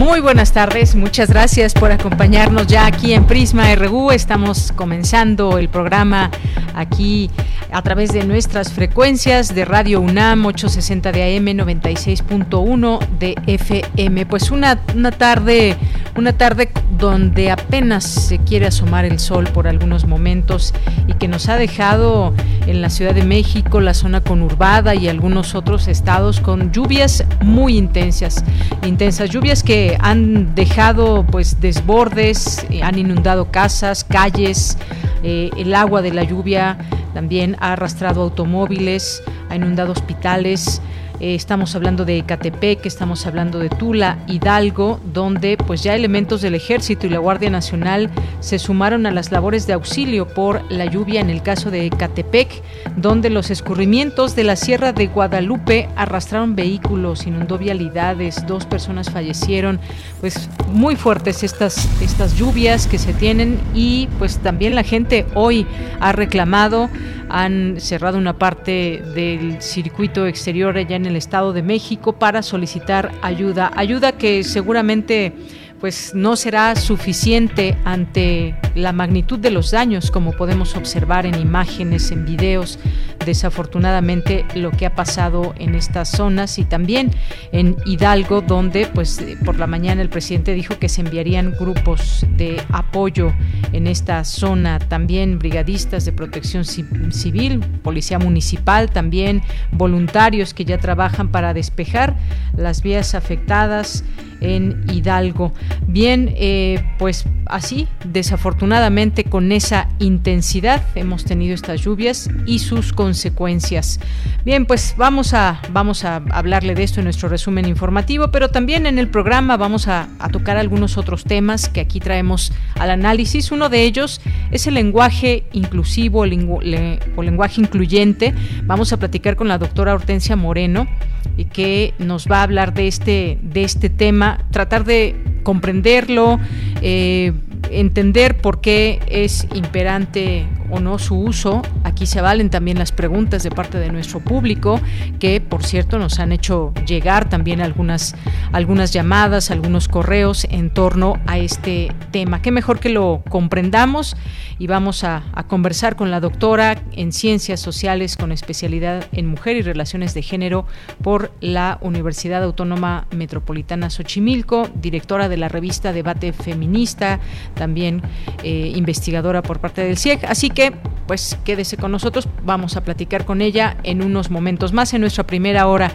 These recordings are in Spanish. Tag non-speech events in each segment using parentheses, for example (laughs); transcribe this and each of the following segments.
Muy buenas tardes, muchas gracias por acompañarnos ya aquí en Prisma RU. Estamos comenzando el programa aquí a través de nuestras frecuencias de Radio UNAM 860 de AM 96.1 de FM. Pues una, una tarde, una tarde donde apenas se quiere asomar el sol por algunos momentos y que nos ha dejado en la Ciudad de México, la zona conurbada y algunos otros estados con lluvias muy intensas, intensas lluvias que han dejado pues desbordes, eh, han inundado casas, calles, eh, el agua de la lluvia también ha arrastrado automóviles, ha inundado hospitales, eh, estamos hablando de Ecatepec, estamos hablando de Tula, Hidalgo, donde pues ya elementos del Ejército y la Guardia Nacional se sumaron a las labores de auxilio por la lluvia en el caso de Ecatepec, donde los escurrimientos de la Sierra de Guadalupe arrastraron vehículos, inundó vialidades, dos personas fallecieron, pues muy fuertes estas, estas lluvias que se tienen y pues también la gente hoy ha reclamado han cerrado una parte del circuito exterior allá en el Estado de México para solicitar ayuda, ayuda que seguramente pues no será suficiente ante la magnitud de los daños, como podemos observar en imágenes, en videos, desafortunadamente lo que ha pasado en estas zonas y también en Hidalgo, donde pues por la mañana el presidente dijo que se enviarían grupos de apoyo en esta zona, también brigadistas de protección civil, policía municipal, también voluntarios que ya trabajan para despejar las vías afectadas en Hidalgo. Bien, eh, pues así, desafortunadamente con esa intensidad hemos tenido estas lluvias y sus consecuencias. Bien, pues vamos a, vamos a hablarle de esto en nuestro resumen informativo, pero también en el programa vamos a, tocar algunos otros temas que aquí traemos al análisis. Uno de ellos es el lenguaje inclusivo o lenguaje incluyente. Vamos a platicar con la doctora Hortensia Moreno que nos va a hablar de este, de este tema, tratar de comprenderlo, eh, entender por qué es imperante o no su uso. Aquí se valen también las preguntas de parte de nuestro público, que por cierto nos han hecho llegar también algunas, algunas llamadas, algunos correos en torno a este tema. Qué mejor que lo comprendamos y vamos a, conversar con la doctora en Ciencias Sociales con especialidad en Mujer y Relaciones de Género por la Universidad Autónoma Metropolitana Xochimilco, directora de la revista Debate Feminista, también eh, investigadora por parte del CIEG. Así que pues quédese con nosotros, vamos a platicar con ella en unos momentos más en nuestra primera hora.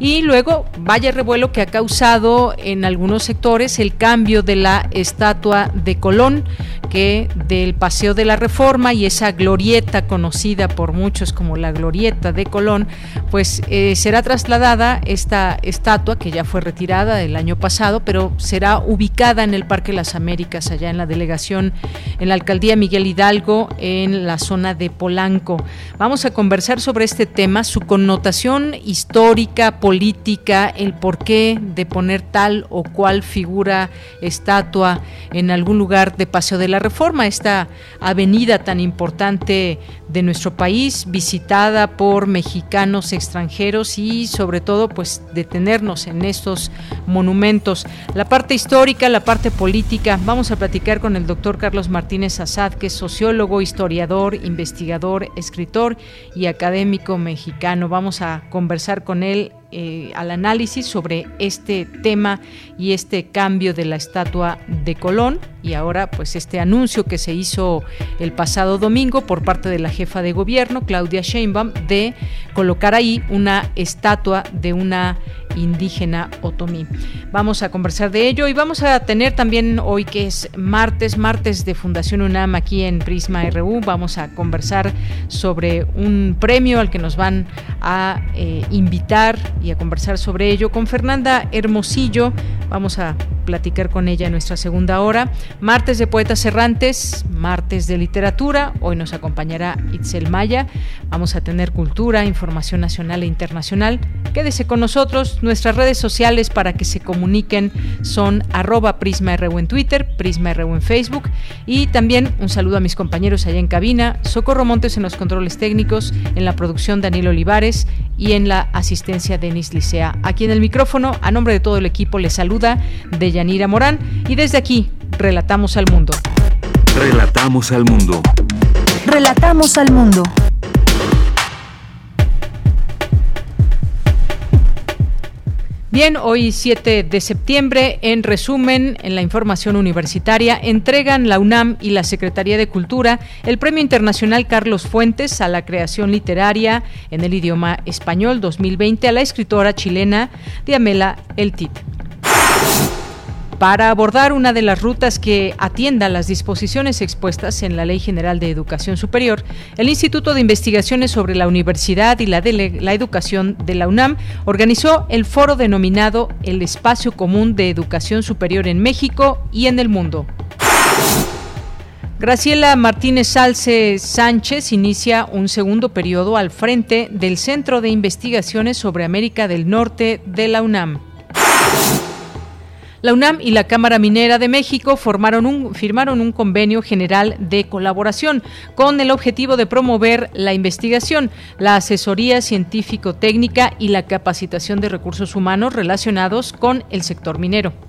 Y luego, vaya revuelo que ha causado en algunos sectores el cambio de la estatua de Colón, que del Paseo de la Reforma y esa glorieta conocida por muchos como la glorieta de Colón, pues eh, será trasladada esta estatua que ya fue retirada el año pasado, pero será ubicada en el Parque Las Américas, allá en la delegación, en la alcaldía Miguel Hidalgo, en la zona de Polanco. Vamos a conversar sobre este tema, su connotación histórica, política, el porqué de poner tal o cual figura, estatua en algún lugar de Paseo de la Reforma, esta avenida tan importante de nuestro país, visitada por mexicanos extranjeros y sobre todo pues detenernos en estos monumentos. La parte histórica, la parte política, vamos a platicar con el doctor Carlos Martínez Azad, que es sociólogo, historiador, investigador, escritor y académico mexicano. Vamos a conversar con él eh, al análisis sobre este tema y este cambio de la estatua de Colón y ahora pues este anuncio que se hizo el pasado domingo por parte de la jefa de gobierno Claudia Sheinbaum de colocar ahí una estatua de una indígena otomí. Vamos a conversar de ello y vamos a tener también hoy que es martes, martes de Fundación UNAM aquí en Prisma RU, vamos a conversar sobre un premio al que nos van a eh, invitar y a conversar sobre ello con Fernanda Hermosillo. Vamos a platicar con ella en nuestra segunda hora. Martes de Poetas Errantes, martes de literatura. Hoy nos acompañará Itzel Maya. Vamos a tener cultura, información nacional e internacional. Quédese con nosotros. Nuestras redes sociales para que se comuniquen son arroba PrismaRU en Twitter, PrismaRU en Facebook. Y también un saludo a mis compañeros allá en cabina. Socorro Montes en los controles técnicos, en la producción Daniel Olivares y en la asistencia Denis Licea. Aquí en el micrófono, a nombre de todo el equipo, le saluda Deyanira Morán y desde aquí, relatamos al mundo. Relatamos al mundo. Relatamos al mundo. Bien, hoy 7 de septiembre, en resumen, en la información universitaria, entregan la UNAM y la Secretaría de Cultura el Premio Internacional Carlos Fuentes a la creación literaria en el idioma español 2020 a la escritora chilena Diamela Eltit para abordar una de las rutas que atienda las disposiciones expuestas en la Ley General de Educación Superior, el Instituto de Investigaciones sobre la Universidad y la, Educación de la UNAM organizó el foro denominado El Espacio Común de Educación Superior en México y en el Mundo. Graciela Martínez Salce Sánchez inicia un segundo periodo al frente del Centro de Investigaciones sobre América del Norte de la UNAM. La UNAM y la Cámara Minera de México formaron un, firmaron un convenio general de colaboración con el objetivo de promover la investigación, la asesoría científico-técnica y la capacitación de recursos humanos relacionados con el sector minero.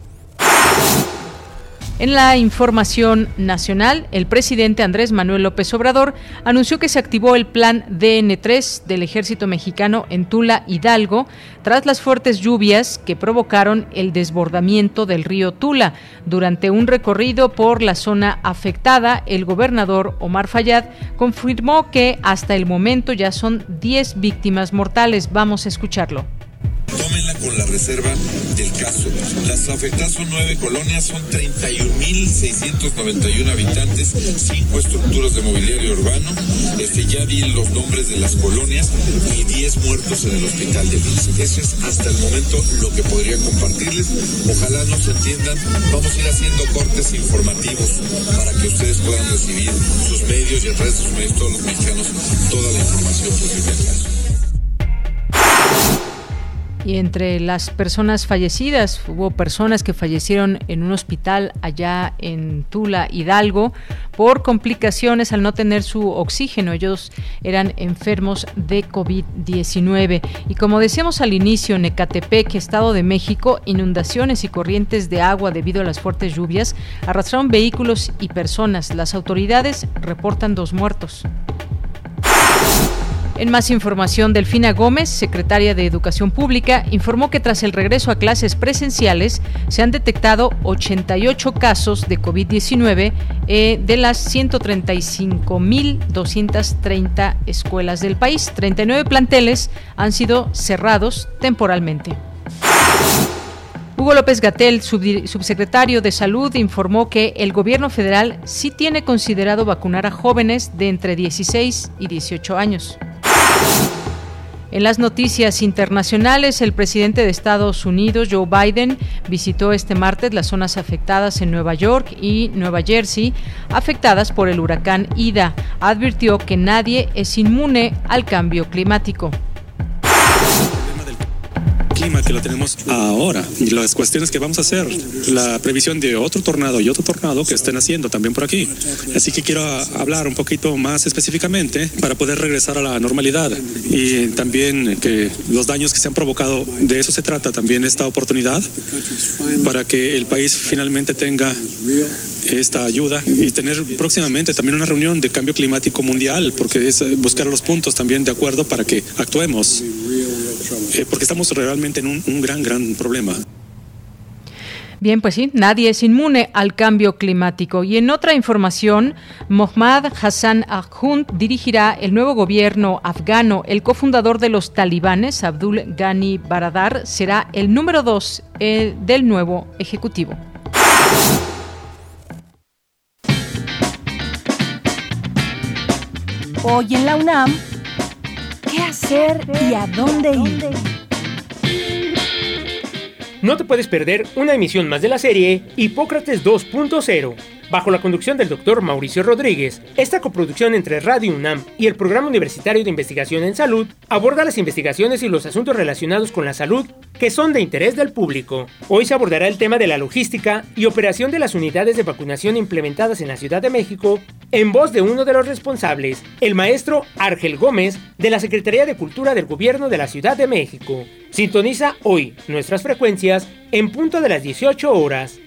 En la información nacional, el presidente Andrés Manuel López Obrador anunció que se activó el plan DN3 del ejército mexicano en Tula Hidalgo tras las fuertes lluvias que provocaron el desbordamiento del río Tula. Durante un recorrido por la zona afectada, el gobernador Omar Fayad confirmó que hasta el momento ya son 10 víctimas mortales. Vamos a escucharlo. Tómenla con la reserva del caso. Las afectadas son nueve colonias, son 31.691 habitantes, cinco estructuras de mobiliario urbano. Este, ya di los nombres de las colonias y 10 muertos en el hospital de Vince. Eso es hasta el momento lo que podría compartirles. Ojalá nos entiendan. Vamos a ir haciendo cortes informativos para que ustedes puedan recibir sus medios y el resto de sus medios, todos los mexicanos, toda la información posible al caso. Y entre las personas fallecidas, hubo personas que fallecieron en un hospital allá en Tula, Hidalgo, por complicaciones al no tener su oxígeno. Ellos eran enfermos de COVID-19. Y como decíamos al inicio, en Ecatepec, Estado de México, inundaciones y corrientes de agua debido a las fuertes lluvias arrastraron vehículos y personas. Las autoridades reportan dos muertos. En más información, Delfina Gómez, secretaria de Educación Pública, informó que tras el regreso a clases presenciales se han detectado 88 casos de COVID-19 eh, de las 135.230 escuelas del país. 39 planteles han sido cerrados temporalmente. Hugo López Gatel, subsecretario de Salud, informó que el gobierno federal sí tiene considerado vacunar a jóvenes de entre 16 y 18 años. En las noticias internacionales, el presidente de Estados Unidos, Joe Biden, visitó este martes las zonas afectadas en Nueva York y Nueva Jersey, afectadas por el huracán Ida. Advirtió que nadie es inmune al cambio climático clima que lo tenemos ahora y las cuestiones que vamos a hacer, la previsión de otro tornado y otro tornado que estén haciendo también por aquí. Así que quiero hablar un poquito más específicamente para poder regresar a la normalidad y también que los daños que se han provocado, de eso se trata también esta oportunidad para que el país finalmente tenga esta ayuda y tener próximamente también una reunión de cambio climático mundial, porque es buscar los puntos también de acuerdo para que actuemos. Eh, porque estamos realmente en un, un gran, gran problema. Bien, pues sí, nadie es inmune al cambio climático. Y en otra información, Mohammad Hassan Ahund dirigirá el nuevo gobierno afgano. El cofundador de los talibanes, Abdul Ghani Baradar, será el número dos eh, del nuevo ejecutivo. Hoy en la UNAM, ¿qué hacer y a dónde ir? No te puedes perder una emisión más de la serie Hipócrates 2.0 bajo la conducción del doctor Mauricio Rodríguez. Esta coproducción entre Radio UNAM y el Programa Universitario de Investigación en Salud aborda las investigaciones y los asuntos relacionados con la salud que son de interés del público. Hoy se abordará el tema de la logística y operación de las unidades de vacunación implementadas en la Ciudad de México en voz de uno de los responsables, el maestro Argel Gómez de la Secretaría de Cultura del Gobierno de la Ciudad de México. Sintoniza hoy nuestras frecuencias en punto de las 18 horas.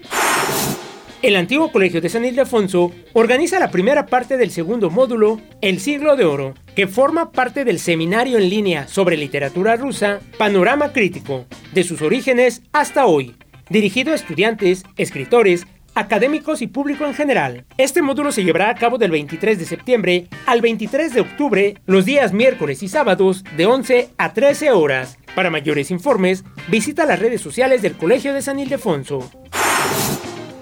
El antiguo Colegio de San Ildefonso organiza la primera parte del segundo módulo, El siglo de oro, que forma parte del seminario en línea sobre literatura rusa, Panorama Crítico, de sus orígenes hasta hoy, dirigido a estudiantes, escritores, académicos y público en general. Este módulo se llevará a cabo del 23 de septiembre al 23 de octubre, los días miércoles y sábados de 11 a 13 horas. Para mayores informes, visita las redes sociales del Colegio de San Ildefonso.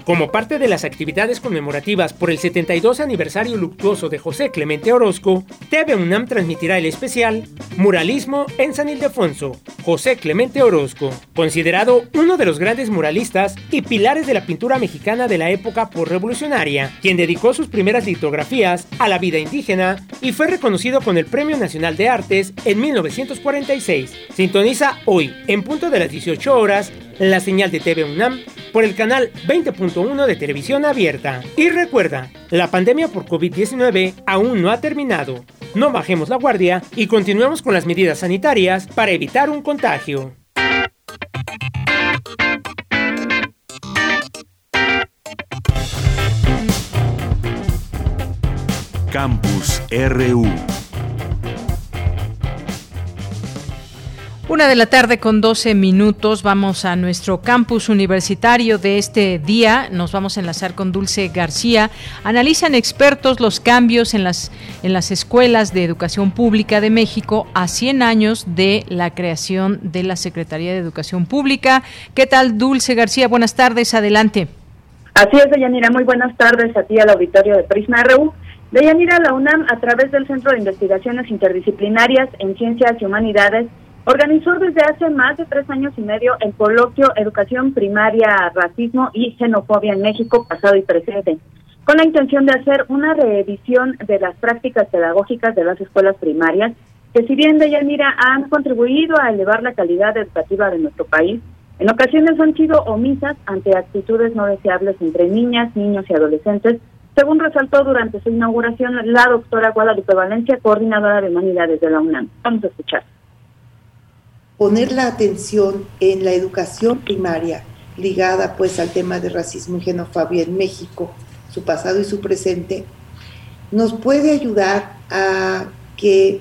Como parte de las actividades conmemorativas por el 72 aniversario luctuoso de José Clemente Orozco, TV UNAM transmitirá el especial Muralismo en San Ildefonso, José Clemente Orozco, considerado uno de los grandes muralistas y pilares de la pintura mexicana de la época postrevolucionaria, quien dedicó sus primeras litografías a la vida indígena y fue reconocido con el Premio Nacional de Artes en 1946. Sintoniza hoy, en punto de las 18 horas, la señal de TV UNAM por el canal 20.1 de televisión abierta. Y recuerda, la pandemia por COVID-19 aún no ha terminado. No bajemos la guardia y continuemos con las medidas sanitarias para evitar un contagio. Campus RU Una de la tarde con 12 minutos, vamos a nuestro campus universitario de este día. Nos vamos a enlazar con Dulce García. Analizan expertos los cambios en las, en las escuelas de educación pública de México a 100 años de la creación de la Secretaría de Educación Pública. ¿Qué tal, Dulce García? Buenas tardes, adelante. Así es, Deyanira. Muy buenas tardes a ti al auditorio de Prisma RU. Deyanira, la UNAM, a través del Centro de Investigaciones Interdisciplinarias en Ciencias y Humanidades, Organizó desde hace más de tres años y medio el coloquio Educación Primaria, Racismo y Xenofobia en México, pasado y presente, con la intención de hacer una revisión de las prácticas pedagógicas de las escuelas primarias, que si bien de mira han contribuido a elevar la calidad educativa de nuestro país, en ocasiones han sido omisas ante actitudes no deseables entre niñas, niños y adolescentes, según resaltó durante su inauguración la doctora Guadalupe Valencia, coordinadora de humanidades de la UNAM. Vamos a escuchar poner la atención en la educación primaria ligada pues al tema de racismo y xenofobia en México, su pasado y su presente, nos puede ayudar a que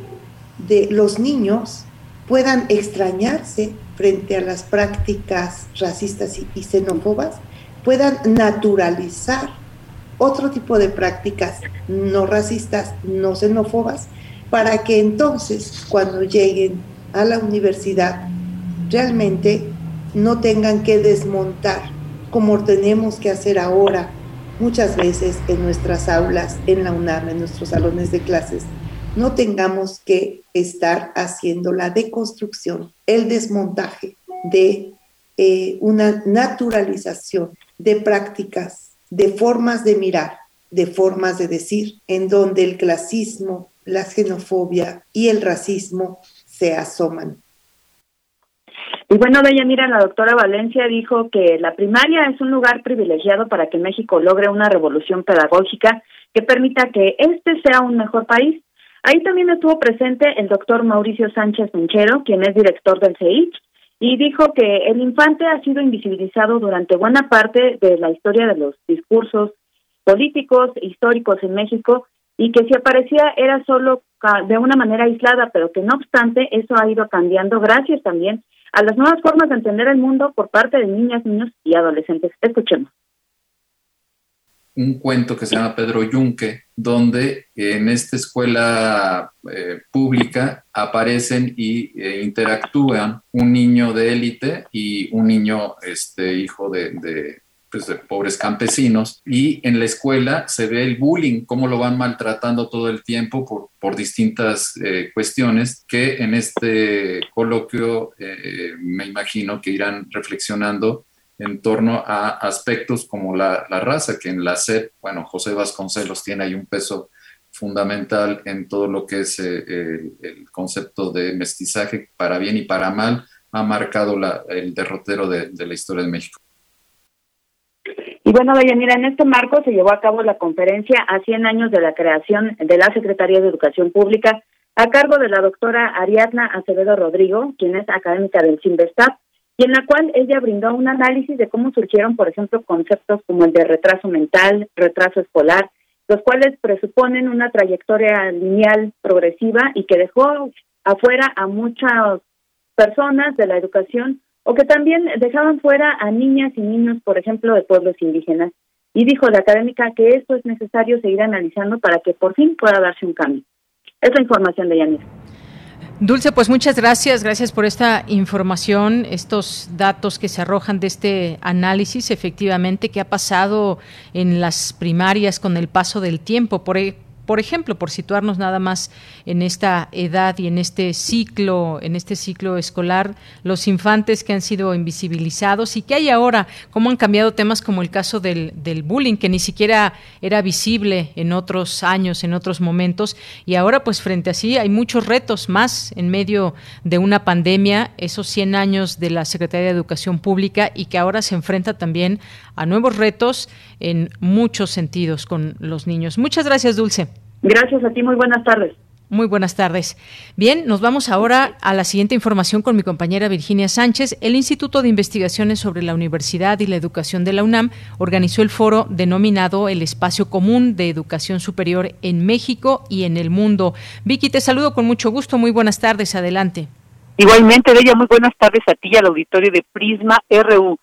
de los niños puedan extrañarse frente a las prácticas racistas y, xenófobas, puedan naturalizar otro tipo de prácticas no racistas, no xenófobas, para que entonces cuando lleguen a la universidad realmente no tengan que desmontar como tenemos que hacer ahora muchas veces en nuestras aulas, en la UNAM, en nuestros salones de clases, no tengamos que estar haciendo la deconstrucción, el desmontaje de eh, una naturalización de prácticas, de formas de mirar, de formas de decir, en donde el clasismo, la xenofobia y el racismo se asoman. Y bueno, de ella, mira, la doctora Valencia dijo que la primaria es un lugar privilegiado para que México logre una revolución pedagógica que permita que este sea un mejor país. Ahí también estuvo presente el doctor Mauricio Sánchez Menchero, quien es director del CEIC, y dijo que el infante ha sido invisibilizado durante buena parte de la historia de los discursos políticos, históricos en México, y que si aparecía era solo de una manera aislada, pero que no obstante eso ha ido cambiando gracias también a las nuevas formas de entender el mundo por parte de niñas, niños y adolescentes. Escuchemos un cuento que se llama Pedro Yunque, donde en esta escuela eh, pública aparecen y eh, interactúan un niño de élite y un niño este, hijo de, de, pobres campesinos. Y en la escuela se ve el bullying, cómo lo van maltratando todo el tiempo por, por distintas eh, cuestiones que en este coloquio me imagino que irán reflexionando en torno a aspectos como la, raza, que en la SEP, bueno, José Vasconcelos tiene ahí un peso fundamental en todo lo que es eh, el, concepto de mestizaje, para bien y para mal, ha marcado el derrotero de, la historia de México. Y bueno, Dayanira, en este marco se llevó a cabo la conferencia a 100 años de la creación de la Secretaría de Educación Pública a cargo de la doctora Ariadna Acevedo Rodrigo, quien es académica del CIMBESTAP, y en la cual ella brindó un análisis de cómo surgieron, por ejemplo, conceptos como el de retraso mental, retraso escolar, los cuales presuponen una trayectoria lineal progresiva y que dejó afuera a muchas personas de la educación o que también dejaban fuera a niñas y niños, por ejemplo, de pueblos indígenas. Y dijo la académica que esto es necesario seguir analizando para que por fin pueda darse un cambio. Es la información de Yanis. Dulce, pues muchas gracias, gracias por esta información, estos datos que se arrojan de este análisis, efectivamente, que ha pasado en las primarias con el paso del tiempo. Por, e- por ejemplo, por situarnos nada más en esta edad y en este ciclo, en este ciclo escolar, los infantes que han sido invisibilizados y que hay ahora, cómo han cambiado temas como el caso del, bullying, que ni siquiera era visible en otros años, en otros momentos, y ahora pues frente a sí hay muchos retos más en medio de una pandemia, esos 100 años de la Secretaría de Educación Pública y que ahora se enfrenta también a nuevos retos en muchos sentidos con los niños. Muchas gracias, Dulce. Gracias a ti, muy buenas tardes. Muy buenas tardes. Bien, nos vamos ahora a la siguiente información con mi compañera Virginia Sánchez. El Instituto de Investigaciones sobre la Universidad y la Educación de la UNAM organizó el foro denominado El Espacio Común de Educación Superior en México y en el Mundo. Vicky, te saludo con mucho gusto. Muy buenas tardes. Adelante. Igualmente, Bella, muy buenas tardes a ti y al auditorio de Prisma RU.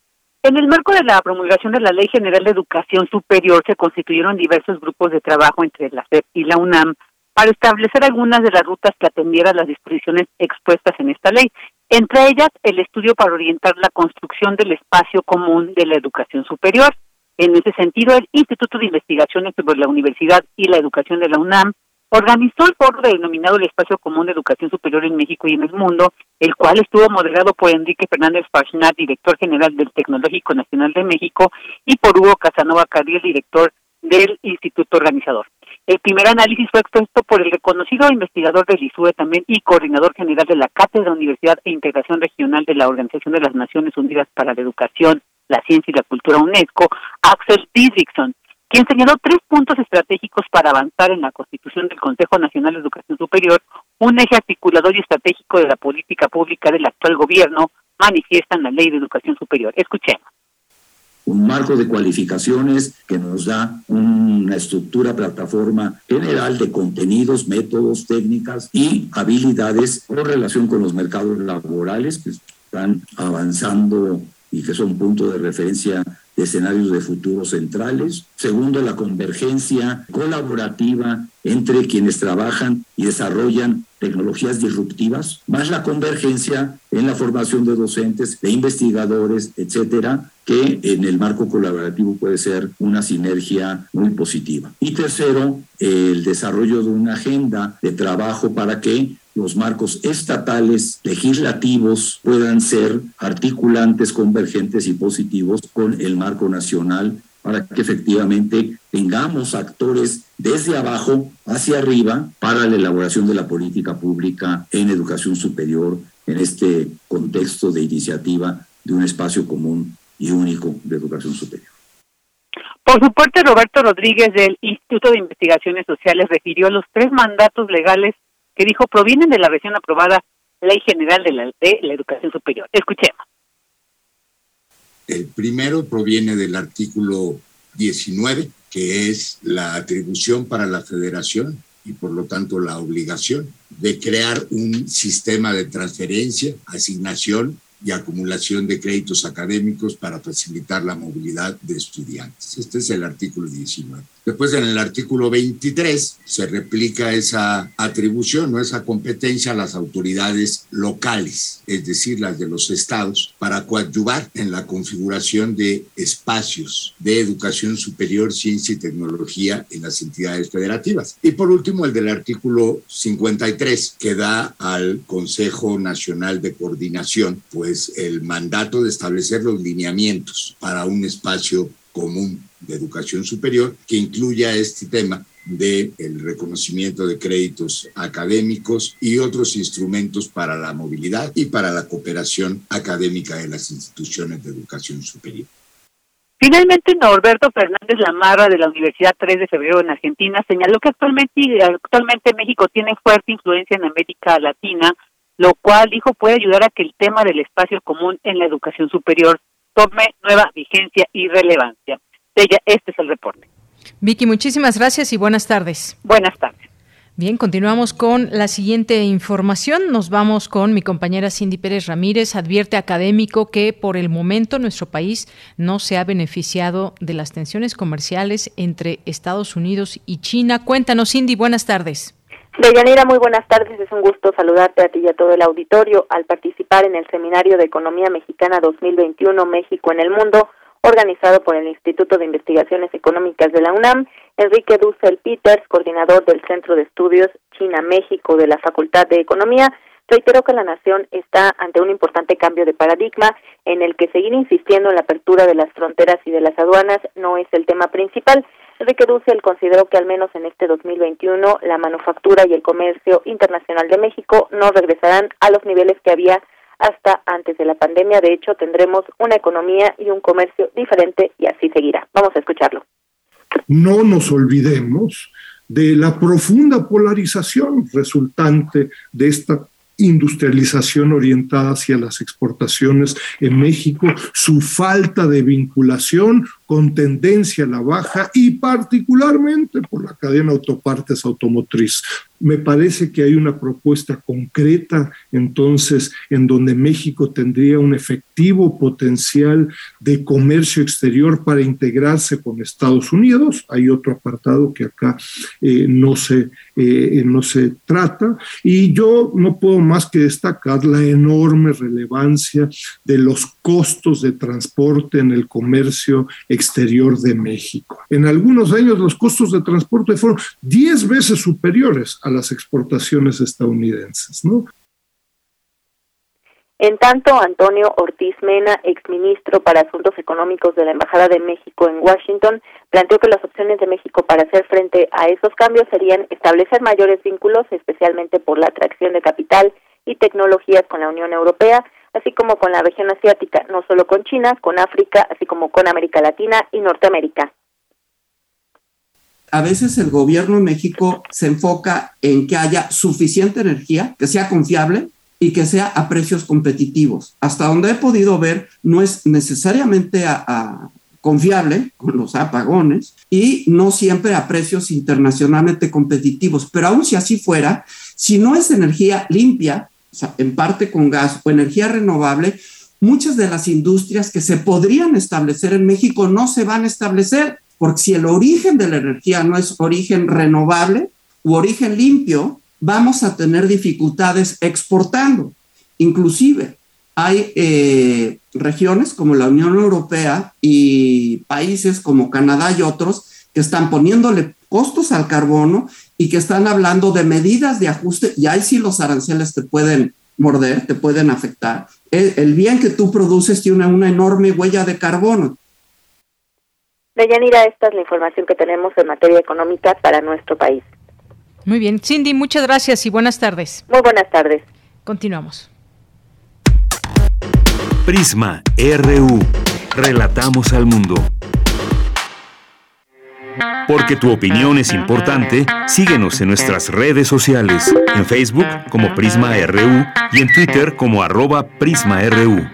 En el marco de la promulgación de la Ley General de Educación Superior se constituyeron diversos grupos de trabajo entre la SEP y la UNAM para establecer algunas de las rutas que atendieran las disposiciones expuestas en esta ley, entre ellas el estudio para orientar la construcción del espacio común de la educación superior. En ese sentido, el Instituto de Investigaciones sobre la Universidad y la Educación de la UNAM organizó el foro denominado el Espacio Común de Educación Superior en México y en el Mundo, el cual estuvo moderado por Enrique Fernández Fachnat, director general del Tecnológico Nacional de México, y por Hugo Casanova Carriel, director del Instituto Organizador. El primer análisis fue expuesto por el reconocido investigador del ISUE también y coordinador general de la Cátedra Universidad e Integración Regional de la Organización de las Naciones Unidas para la Educación, la Ciencia y la Cultura UNESCO, Axel Didrikson, quien señaló tres puntos estratégicos para avanzar en la constitución del Consejo Nacional de Educación Superior, un eje articulador y estratégico de la política pública del actual gobierno, manifiesta en la Ley de Educación Superior. Escuchemos un marco de cualificaciones que nos da una estructura, plataforma general de contenidos, métodos, técnicas y habilidades con relación con los mercados laborales que están avanzando y que son punto de referencia de escenarios de futuro centrales. Segundo, la convergencia colaborativa entre quienes trabajan y desarrollan tecnologías disruptivas, más la convergencia en la formación de docentes, de investigadores, etcétera, que en el marco colaborativo puede ser una sinergia muy positiva. Y tercero, el desarrollo de una agenda de trabajo para que los marcos estatales legislativos puedan ser articulantes, convergentes y positivos con el marco nacional para que efectivamente tengamos actores desde abajo hacia arriba para la elaboración de la política pública en educación superior en este contexto de iniciativa de un espacio común y único de educación superior. Por su parte, Roberto Rodríguez del Instituto de Investigaciones Sociales refirió los tres mandatos legales que dijo provienen de la recién aprobada Ley General de la, Educación Superior. Escuchemos. El primero proviene del artículo 19, que es la atribución para la federación y por lo tanto la obligación de crear un sistema de transferencia, asignación y acumulación de créditos académicos para facilitar la movilidad de estudiantes. Este es el artículo 19. Después en el artículo 23 se replica esa atribución o esa competencia a las autoridades locales, es decir, las de los estados, para coadyuvar en la configuración de espacios de educación superior, ciencia y tecnología en las entidades federativas. Y por último, el del artículo 53, que da al Consejo Nacional de Coordinación, pues el mandato de establecer los lineamientos para un espacio común de educación superior que incluya este tema del el reconocimiento de créditos académicos y otros instrumentos para la movilidad y para la cooperación académica de las instituciones de educación superior. Finalmente, Norberto Fernández Lamarra de la Universidad 3 de Febrero en Argentina señaló que actualmente, actualmente México tiene fuerte influencia en América Latina, lo cual dijo puede ayudar a que el tema del espacio común en la educación superior tome nueva vigencia y relevancia. Este es el reporte. Vicky, muchísimas gracias y buenas tardes. Buenas tardes. Bien, continuamos con la siguiente información. Nos vamos con mi compañera Cindy Pérez Ramírez. Advierte académico que por el momento nuestro país no se ha beneficiado de las tensiones comerciales entre Estados Unidos y China. Cuéntanos, Cindy, buenas tardes. Deyanira, muy buenas tardes. Es un gusto saludarte a ti y a todo el auditorio al participar en el Seminario de Economía Mexicana 2021 México en el Mundo organizado por el Instituto de Investigaciones Económicas de la UNAM, Enrique Dussel Peters, coordinador del Centro de Estudios China-México de la Facultad de Economía, reiteró que la nación está ante un importante cambio de paradigma en el que seguir insistiendo en la apertura de las fronteras y de las aduanas no es el tema principal. Enrique Dussel consideró que al menos en este 2021 la manufactura y el comercio internacional de México no regresarán a los niveles que había hasta antes de la pandemia. De hecho, tendremos una economía y un comercio diferente y así seguirá. Vamos a escucharlo. No nos olvidemos de la profunda polarización resultante de esta industrialización orientada hacia las exportaciones en México, su falta de vinculación con tendencia a la baja y particularmente por la cadena autopartes automotriz. Me parece que hay una propuesta concreta entonces en donde México tendría un efectivo potencial de comercio exterior para integrarse con Estados Unidos. Hay otro apartado que acá eh, no, se, eh, no se trata. Y yo no puedo más que destacar la enorme relevancia de los costos de transporte en el comercio exterior de México. En algunos años los costos de transporte fueron 10 veces superiores a las exportaciones estadounidenses, ¿no? En tanto, Antonio Ortiz Mena, exministro para Asuntos Económicos de la Embajada de México en Washington, planteó que las opciones de México para hacer frente a esos cambios serían establecer mayores vínculos, especialmente por la atracción de capital y tecnologías con la Unión Europea, así como con la región asiática, no solo con China, con África, así como con América Latina y Norteamérica. A veces el gobierno de México se enfoca en que haya suficiente energía, que sea confiable y que sea a precios competitivos. Hasta donde he podido ver, no es necesariamente confiable con los apagones y no siempre a precios internacionalmente competitivos. Pero aun si así fuera, si no es energía limpia, en parte con gas o energía renovable, muchas de las industrias que se podrían establecer en México no se van a establecer, porque si el origen de la energía no es origen renovable u origen limpio, vamos a tener dificultades exportando. Inclusive hay eh, regiones como la Unión Europea y países como Canadá y otros que están poniéndole costos al carbono y que están hablando de medidas de ajuste, y ahí sí los aranceles te pueden morder, te pueden afectar. El, bien que tú produces tiene una enorme huella de carbono. Deyanira, esta es la información que tenemos en materia económica para nuestro país. Muy bien. Cindy, muchas gracias y buenas tardes. Muy buenas tardes. Continuamos. Prisma RU. Relatamos al mundo. Porque tu opinión es importante, síguenos en nuestras redes sociales, en Facebook como Prisma RU y en Twitter como arroba PrismaRU.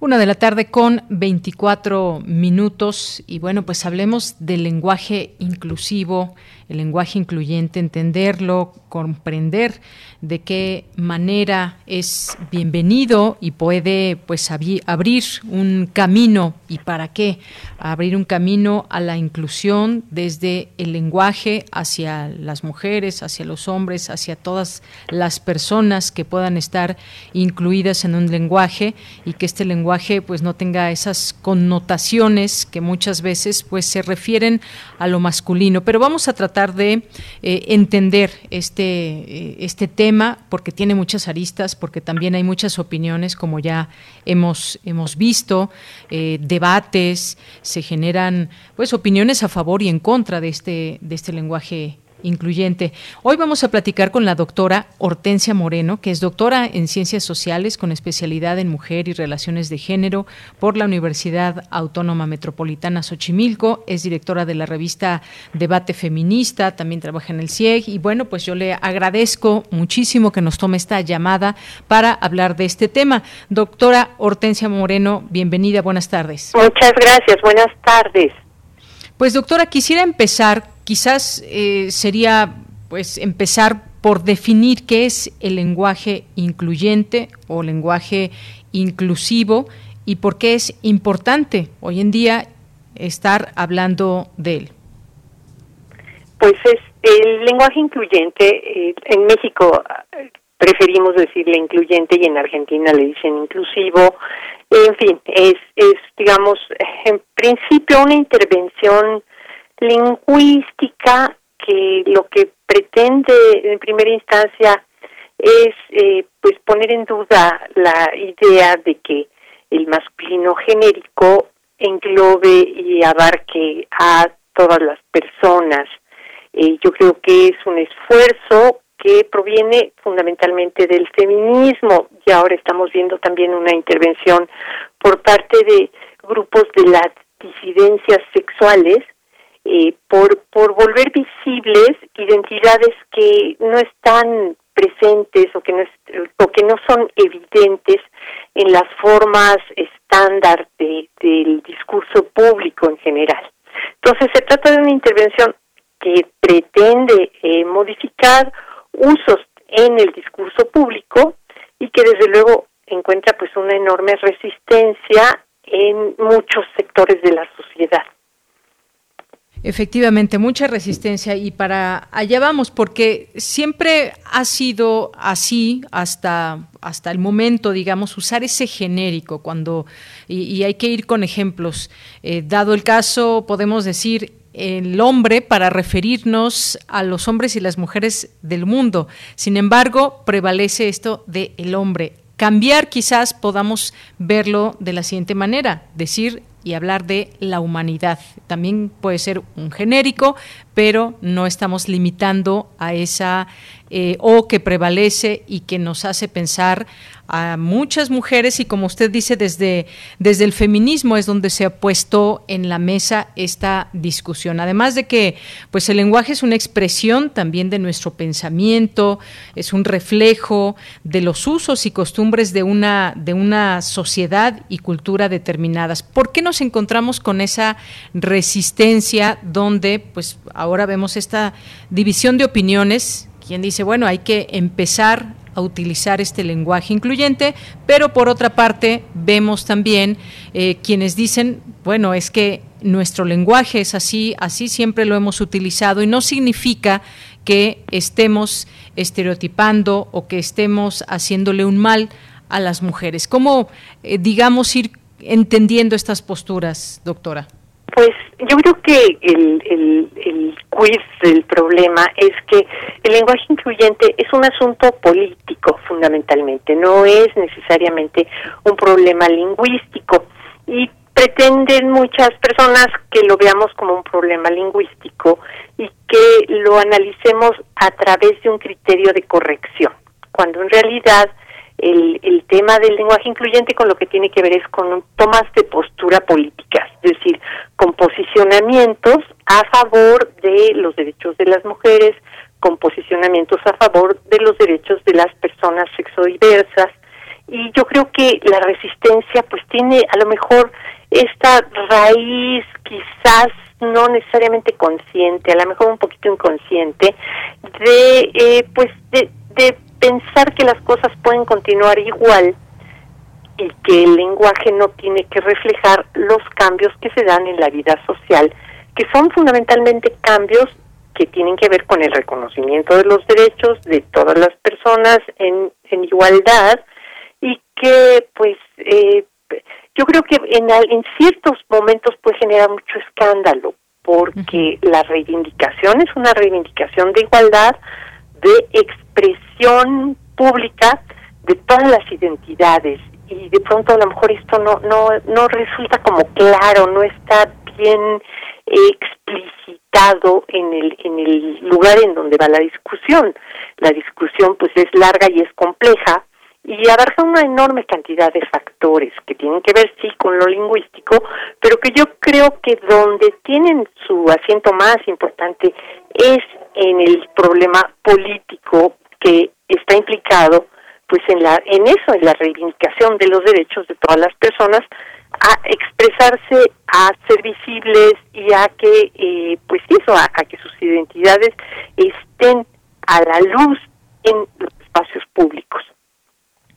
Una de la tarde con 24 minutos. Y bueno, pues hablemos del lenguaje inclusivo, el lenguaje incluyente, entenderlo, comprender de qué manera es bienvenido y puede pues abrir un camino y para qué abrir un camino a la inclusión desde el lenguaje hacia las mujeres, hacia los hombres, hacia todas las personas que puedan estar incluidas en un lenguaje y que este lenguaje pues no tenga esas connotaciones que muchas veces pues se refieren a lo masculino, pero vamos a tratar de eh, entender este eh, este tema porque tiene muchas aristas, porque también hay muchas opiniones, como ya hemos, hemos visto, eh, debates, se generan pues opiniones a favor y en contra de este, de este lenguaje incluyente. Hoy vamos a platicar con la doctora Hortensia Moreno, que es doctora en Ciencias Sociales con especialidad en Mujer y Relaciones de Género por la Universidad Autónoma Metropolitana Xochimilco, es directora de la revista Debate Feminista, también trabaja en el CIEG y bueno, pues yo le agradezco muchísimo que nos tome esta llamada para hablar de este tema. Doctora Hortensia Moreno, bienvenida, buenas tardes. Muchas gracias, buenas tardes. Pues doctora, quisiera empezar quizás eh, sería pues empezar por definir qué es el lenguaje incluyente o lenguaje inclusivo y por qué es importante hoy en día estar hablando de él. Pues es el lenguaje incluyente eh, en México preferimos decirle incluyente y en Argentina le dicen inclusivo. En fin, es es digamos en principio una intervención lingüística que lo que pretende en primera instancia es eh, pues poner en duda la idea de que el masculino genérico englobe y abarque a todas las personas. Eh, yo creo que es un esfuerzo que proviene fundamentalmente del feminismo y ahora estamos viendo también una intervención por parte de grupos de las disidencias sexuales eh, por, por volver visibles identidades que no están presentes o que no, o que no son evidentes en las formas estándar de, del discurso público en general. Entonces se trata de una intervención que pretende eh, modificar usos en el discurso público y que desde luego encuentra pues una enorme resistencia en muchos sectores de la sociedad. Efectivamente, mucha resistencia y para allá vamos, porque siempre ha sido así hasta, hasta el momento, digamos, usar ese genérico cuando, y, hay que ir con ejemplos. Eh, dado el caso, podemos decir el hombre para referirnos a los hombres y las mujeres del mundo. Sin embargo, prevalece esto de el hombre. Cambiar quizás podamos verlo de la siguiente manera, decir y hablar de la humanidad. También puede ser un genérico, pero no estamos limitando a esa eh, o que prevalece y que nos hace pensar a muchas mujeres y como usted dice desde, desde el feminismo es donde se ha puesto en la mesa esta discusión. Además de que pues el lenguaje es una expresión también de nuestro pensamiento, es un reflejo de los usos y costumbres de una, de una sociedad y cultura determinadas. ¿Por qué nos encontramos con esa resistencia donde pues ahora vemos esta división de opiniones? Quien dice, bueno, hay que empezar a utilizar este lenguaje incluyente, pero por otra parte vemos también eh, quienes dicen, bueno, es que nuestro lenguaje es así, así siempre lo hemos utilizado y no significa que estemos estereotipando o que estemos haciéndole un mal a las mujeres. ¿Cómo, eh, digamos, ir entendiendo estas posturas, doctora? Pues yo creo que el, el, el quiz del problema es que el lenguaje incluyente es un asunto político fundamentalmente, no es necesariamente un problema lingüístico. Y pretenden muchas personas que lo veamos como un problema lingüístico y que lo analicemos a través de un criterio de corrección, cuando en realidad el, tema del lenguaje incluyente con lo que tiene que ver es con tomas de postura políticas, es decir, con posicionamientos a favor de los derechos de las mujeres, con posicionamientos a favor de los derechos de las personas sexodiversas. Y yo creo que la resistencia pues tiene a lo mejor esta raíz quizás no necesariamente consciente, a lo mejor un poquito inconsciente, de eh, pues de, de pensar que las cosas pueden continuar igual y que el lenguaje no tiene que reflejar los cambios que se dan en la vida social, que son fundamentalmente cambios que tienen que ver con el reconocimiento de los derechos de todas las personas en, en igualdad y que pues eh, yo creo que en, en ciertos momentos puede generar mucho escándalo porque la reivindicación es una reivindicación de igualdad, de expresión pública de todas las identidades y de pronto a lo mejor esto no no no resulta como claro, no está bien explicitado en el en el lugar en donde va la discusión. La discusión pues es larga y es compleja y abarca una enorme cantidad de factores que tienen que ver sí con lo lingüístico, pero que yo creo que donde tienen su asiento más importante es en el problema político que está implicado pues en la en eso en la reivindicación de los derechos de todas las personas a expresarse a ser visibles y a que eh, pues eso a que sus identidades estén a la luz en los espacios públicos.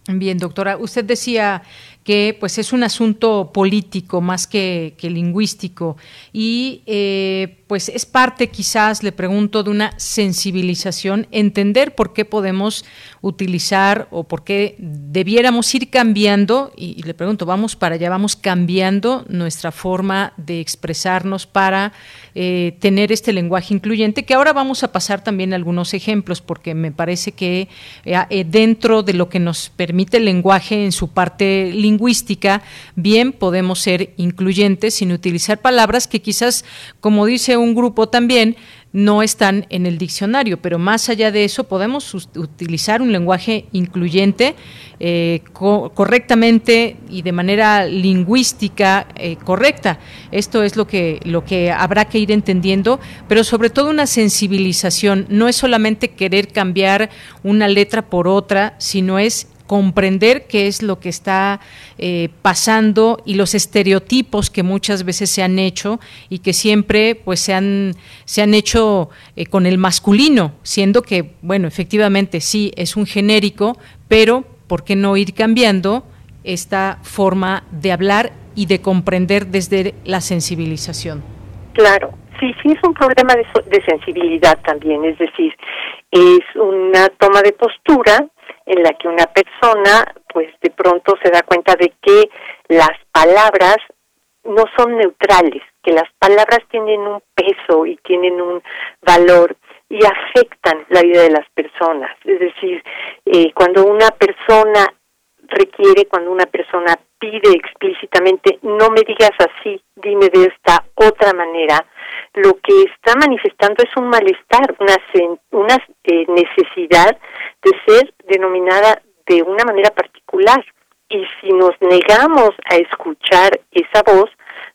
Bien, doctora, usted decía que pues es un asunto político más que, lingüístico. Y eh, pues es parte quizás, le pregunto, de una sensibilización, entender por qué podemos utilizar o por qué debiéramos ir cambiando, y, le pregunto, vamos para allá, vamos cambiando nuestra forma de expresarnos para eh, tener este lenguaje incluyente, que ahora vamos a pasar también algunos ejemplos, porque me parece que eh, dentro de lo que nos permite el lenguaje en su parte lingüística, lingüística, bien podemos ser incluyentes sin utilizar palabras que quizás, como dice un grupo también, no están en el diccionario, pero más allá de eso podemos utilizar un lenguaje incluyente eh, correctamente y de manera lingüística eh, correcta. Esto es lo que, lo que habrá que ir entendiendo, pero sobre todo una sensibilización. No es solamente querer cambiar una letra por otra, sino es comprender qué es lo que está eh, pasando y los estereotipos que muchas veces se han hecho y que siempre pues se han, se han hecho eh, con el masculino, siendo que, bueno, efectivamente sí es un genérico, pero ¿por qué no ir cambiando esta forma de hablar y de comprender desde la sensibilización? Claro, sí, sí es un problema de, de sensibilidad también, es decir, es una toma de postura en la que una persona pues de pronto se da cuenta de que las palabras no son neutrales, que las palabras tienen un peso y tienen un valor y afectan la vida de las personas. Es decir, eh, cuando una persona requiere, cuando una persona pide explícitamente, no me digas así, dime de esta otra manera, lo que está manifestando es un malestar, una, una eh, necesidad de ser denominada de una manera particular. Y si nos negamos a escuchar esa voz,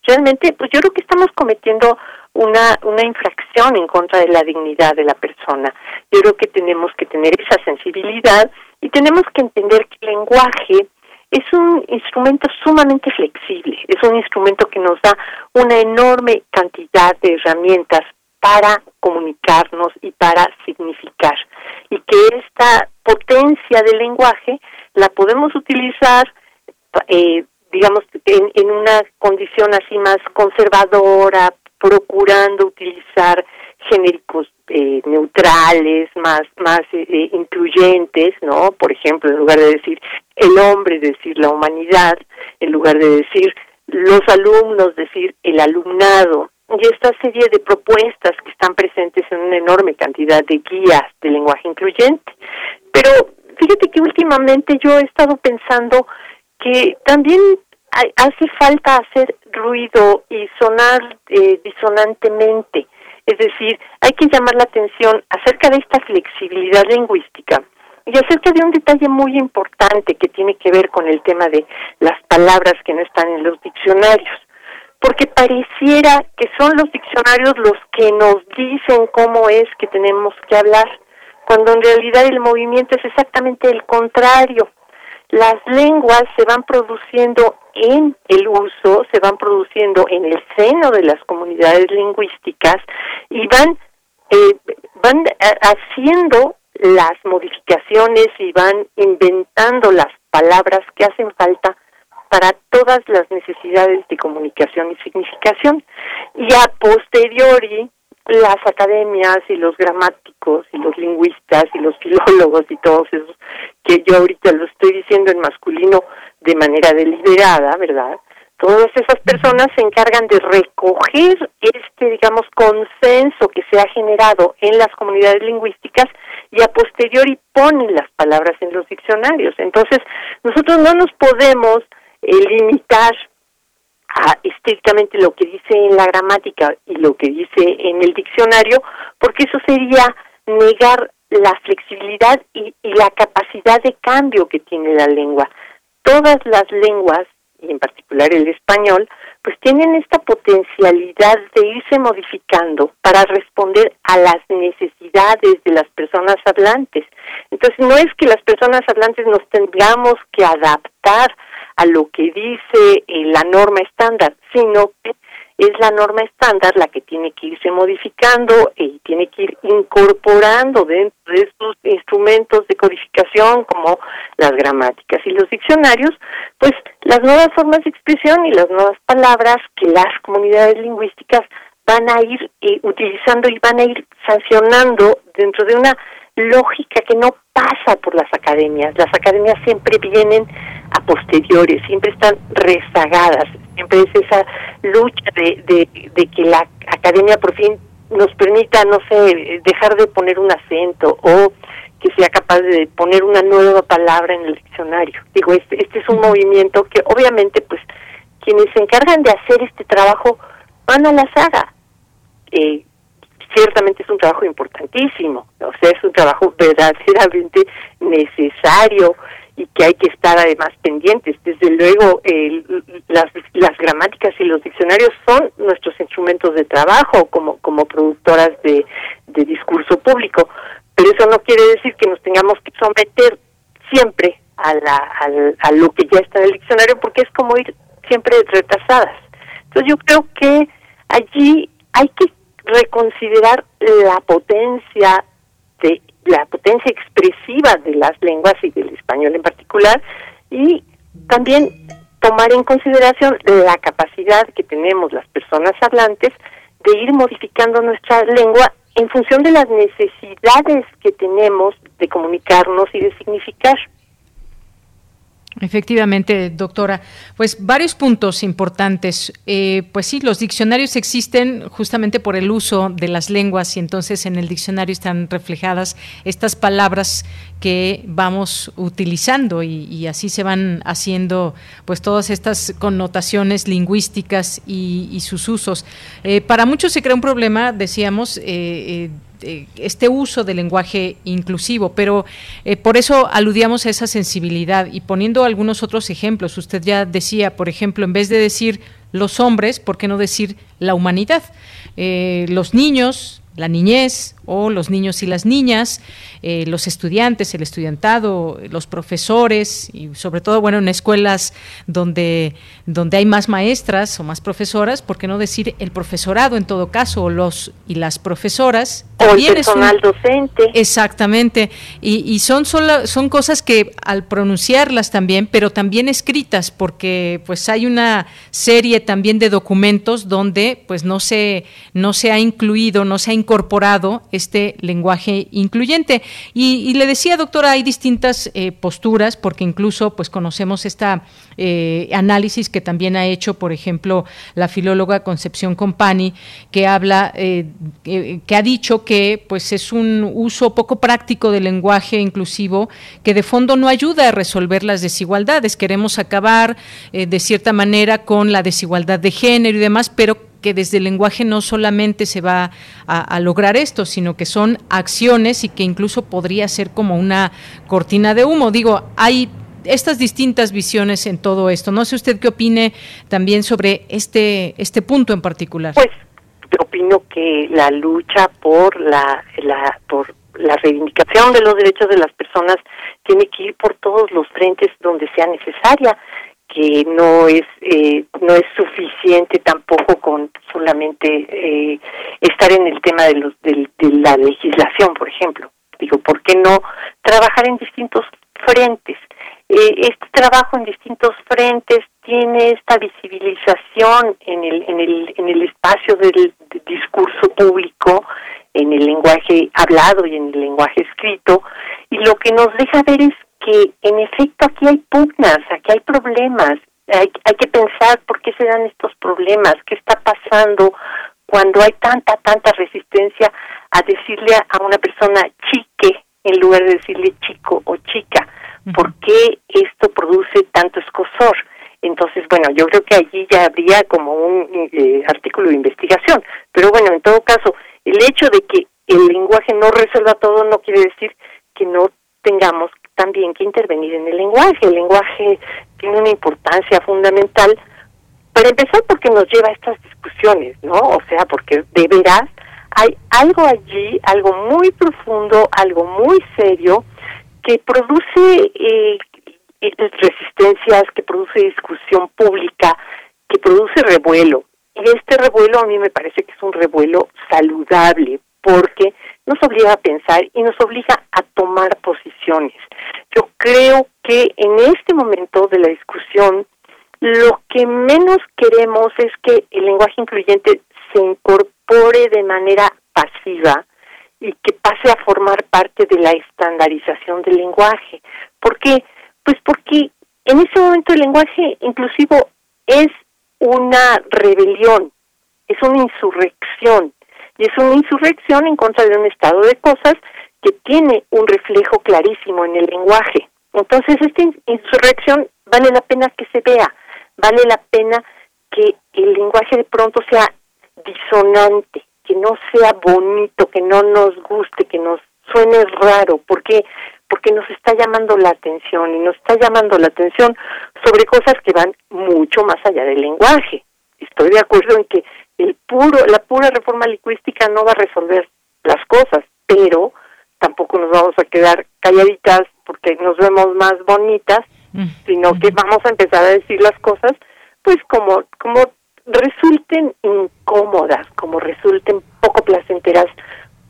realmente, pues yo creo que estamos cometiendo una, una infracción en contra de la dignidad de la persona. Yo creo que tenemos que tener esa sensibilidad y tenemos que entender que el lenguaje es un instrumento sumamente flexible, es un instrumento que nos da una enorme cantidad de herramientas para comunicarnos y para significar. Y que esta potencia del lenguaje la podemos utilizar, eh, digamos, en, en una condición así más conservadora, procurando utilizar genéricos eh, neutrales, más, más eh, eh, incluyentes, ¿no? Por ejemplo, en lugar de decir el hombre, decir la humanidad, en lugar de decir los alumnos, decir el alumnado, y esta serie de propuestas que están presentes en una enorme cantidad de guías de lenguaje incluyente. Pero fíjate que últimamente yo he estado pensando que también hace falta hacer ruido y sonar disonantemente es decir, hay que llamar la atención acerca de esta flexibilidad lingüística y acerca de un detalle muy importante que tiene que ver con el tema de las palabras que no están en los diccionarios. Porque pareciera que son los diccionarios los que nos dicen cómo es que tenemos que hablar, cuando en realidad el movimiento es exactamente el contrario. Las lenguas se van produciendo en el uso, se van produciendo en el seno de las comunidades lingüísticas y van, eh, van eh, haciendo las modificaciones y van inventando las palabras que hacen falta para todas las necesidades de comunicación y significación. Y a posteriori, las academias y los gramáticos y los lingüistas y los filólogos y todos esos que yo ahorita lo estoy diciendo en masculino de manera deliberada, ¿verdad? Todas esas personas se encargan de recoger este, digamos, consenso que se ha generado en las comunidades lingüísticas y a posteriori ponen las palabras en los diccionarios. Entonces, nosotros no nos podemos eh, limitar a estrictamente lo que dice en la gramática y lo que dice en el diccionario, porque eso sería negar la flexibilidad y, y la capacidad de cambio que tiene la lengua. Todas las lenguas, y en particular el español, pues tienen esta potencialidad de irse modificando para responder a las necesidades de las personas hablantes. Entonces no es que las personas hablantes nos tengamos que adaptar a lo que dice eh, la norma estándar, sino que es la norma estándar la que tiene que irse modificando y tiene que ir incorporando dentro de estos instrumentos de codificación como las gramáticas y los diccionarios, pues las nuevas formas de expresión y las nuevas palabras que las comunidades lingüísticas van a ir eh, utilizando y van a ir sancionando dentro de una lógica que no pasa por las academias. Las academias siempre vienen a posteriores, siempre están rezagadas, siempre es esa lucha de, de, que la academia por fin nos permita, no sé, dejar de poner un acento o que sea capaz de poner una nueva palabra en el diccionario. Digo, este, este es un movimiento que obviamente pues quienes se encargan de hacer este trabajo van a la saga. Eh, ciertamente es un trabajo importantísimo, o sea, es un trabajo (laughs) verdaderamente necesario y que hay que estar además pendientes. Desde luego, las, las gramáticas y los diccionarios son nuestros instrumentos de trabajo como, como productoras de, de discurso público, pero eso no quiere decir que nos tengamos que someter siempre a, la, a lo que ya está en el diccionario, porque es como ir siempre retrasadas. Entonces yo creo que allí hay que reconsiderar la potencia de la potencia expresiva de las lenguas y del español en particular y también tomar en consideración la capacidad que tenemos las personas hablantes de ir modificando nuestra lengua en función de las necesidades que tenemos de comunicarnos y de significar. Efectivamente, doctora. Pues varios puntos importantes. Eh, pues sí, los diccionarios existen justamente por el uso de las lenguas y entonces en el diccionario están reflejadas estas palabras que vamos utilizando y, así se van haciendo pues todas estas connotaciones lingüísticas y, sus usos. Eh, para muchos se crea un problema, decíamos, eh, eh, este uso del lenguaje inclusivo, pero eh, por eso aludíamos a esa sensibilidad y poniendo algunos otros ejemplos. Usted ya decía, por ejemplo, en vez de decir los hombres, ¿por qué no decir la humanidad? Eh, los niños, la niñez o los niños y las niñas, eh, los estudiantes, el estudiantado, los profesores y sobre todo, bueno, en escuelas donde, donde hay más maestras o más profesoras, ¿por qué no decir el profesorado en todo caso o los y las profesoras? O el personal docente. Exactamente. Y, y son, son cosas que al pronunciarlas también, pero también escritas, porque pues hay una serie también de documentos donde pues no se, no se ha incluido, no se ha incorporado este lenguaje incluyente. Y, le decía, doctora, hay distintas eh, posturas, porque incluso pues conocemos esta eh, análisis que también ha hecho, por ejemplo, la filóloga Concepción Compani, que habla, eh, que ha dicho que pues es un uso poco práctico del lenguaje inclusivo que de fondo no ayuda a resolver las desigualdades. Queremos acabar de cierta manera con la desigualdad de género y demás, pero que desde el lenguaje no solamente se va a, lograr esto, sino que son acciones y que incluso podría ser como una cortina de humo. Digo, hay estas distintas visiones en todo esto. No sé usted qué opine también sobre este este punto en particular. Pues opino que la lucha por la, la por la reivindicación de los derechos de las personas tiene que ir por todos los frentes donde sea necesaria que no es eh, no es suficiente tampoco con solamente eh, estar en el tema de los de, la legislación por ejemplo. Digo por qué no trabajar en distintos frentes eh, este trabajo en distintos frentes tiene esta visibilización en el en el en el espacio del discurso público en el lenguaje hablado y en el lenguaje escrito y lo que nos deja ver es que en efecto aquí hay pugnas, aquí hay problemas, hay, hay que pensar por qué se dan estos problemas, qué está pasando cuando hay tanta, tanta resistencia a decirle a una persona chique en lugar de decirle chico o chica, por qué esto produce tanto escosor. Entonces, bueno, yo creo que allí ya habría como un eh, artículo de investigación, pero bueno, en todo caso, el hecho de que el lenguaje no resuelva todo no quiere decir que no tengamos también que intervenir en el lenguaje. El lenguaje tiene una importancia fundamental, para empezar porque nos lleva a estas discusiones, ¿no? O sea, porque de veras hay algo allí, algo muy profundo, algo muy serio, que produce eh, eh, resistencias, que produce discusión pública, que produce revuelo. Y este revuelo a mí me parece que es un revuelo saludable, porque nos obliga a pensar y nos obliga a tomar posiciones. Yo creo que en este momento de la discusión, lo que menos queremos es que el lenguaje incluyente se incorpore de manera pasiva y que pase a formar parte de la estandarización del lenguaje. ¿Por qué? Pues porque en ese momento el lenguaje inclusivo es una rebelión, es una insurrección, y es una insurrección en contra de un estado de cosas que tiene un reflejo clarísimo en el lenguaje. Entonces, esta insurrección vale la pena que se vea, vale la pena que el lenguaje de pronto sea disonante, que no sea bonito, que no nos guste, que nos suene raro, porque porque nos está llamando la atención y nos está llamando la atención sobre cosas que van mucho más allá del lenguaje. Estoy de acuerdo en que el puro, la pura reforma lingüística no va a resolver las cosas, pero tampoco nos vamos a quedar calladitas porque nos vemos más bonitas, mm. sino que vamos a empezar a decir las cosas, pues como, como resulten incómodas, como resulten poco placenteras,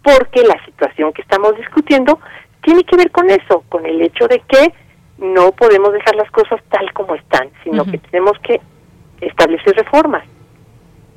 porque la situación que estamos discutiendo tiene que ver con eso, con el hecho de que no podemos dejar las cosas tal como están, sino que tenemos que establecer reformas.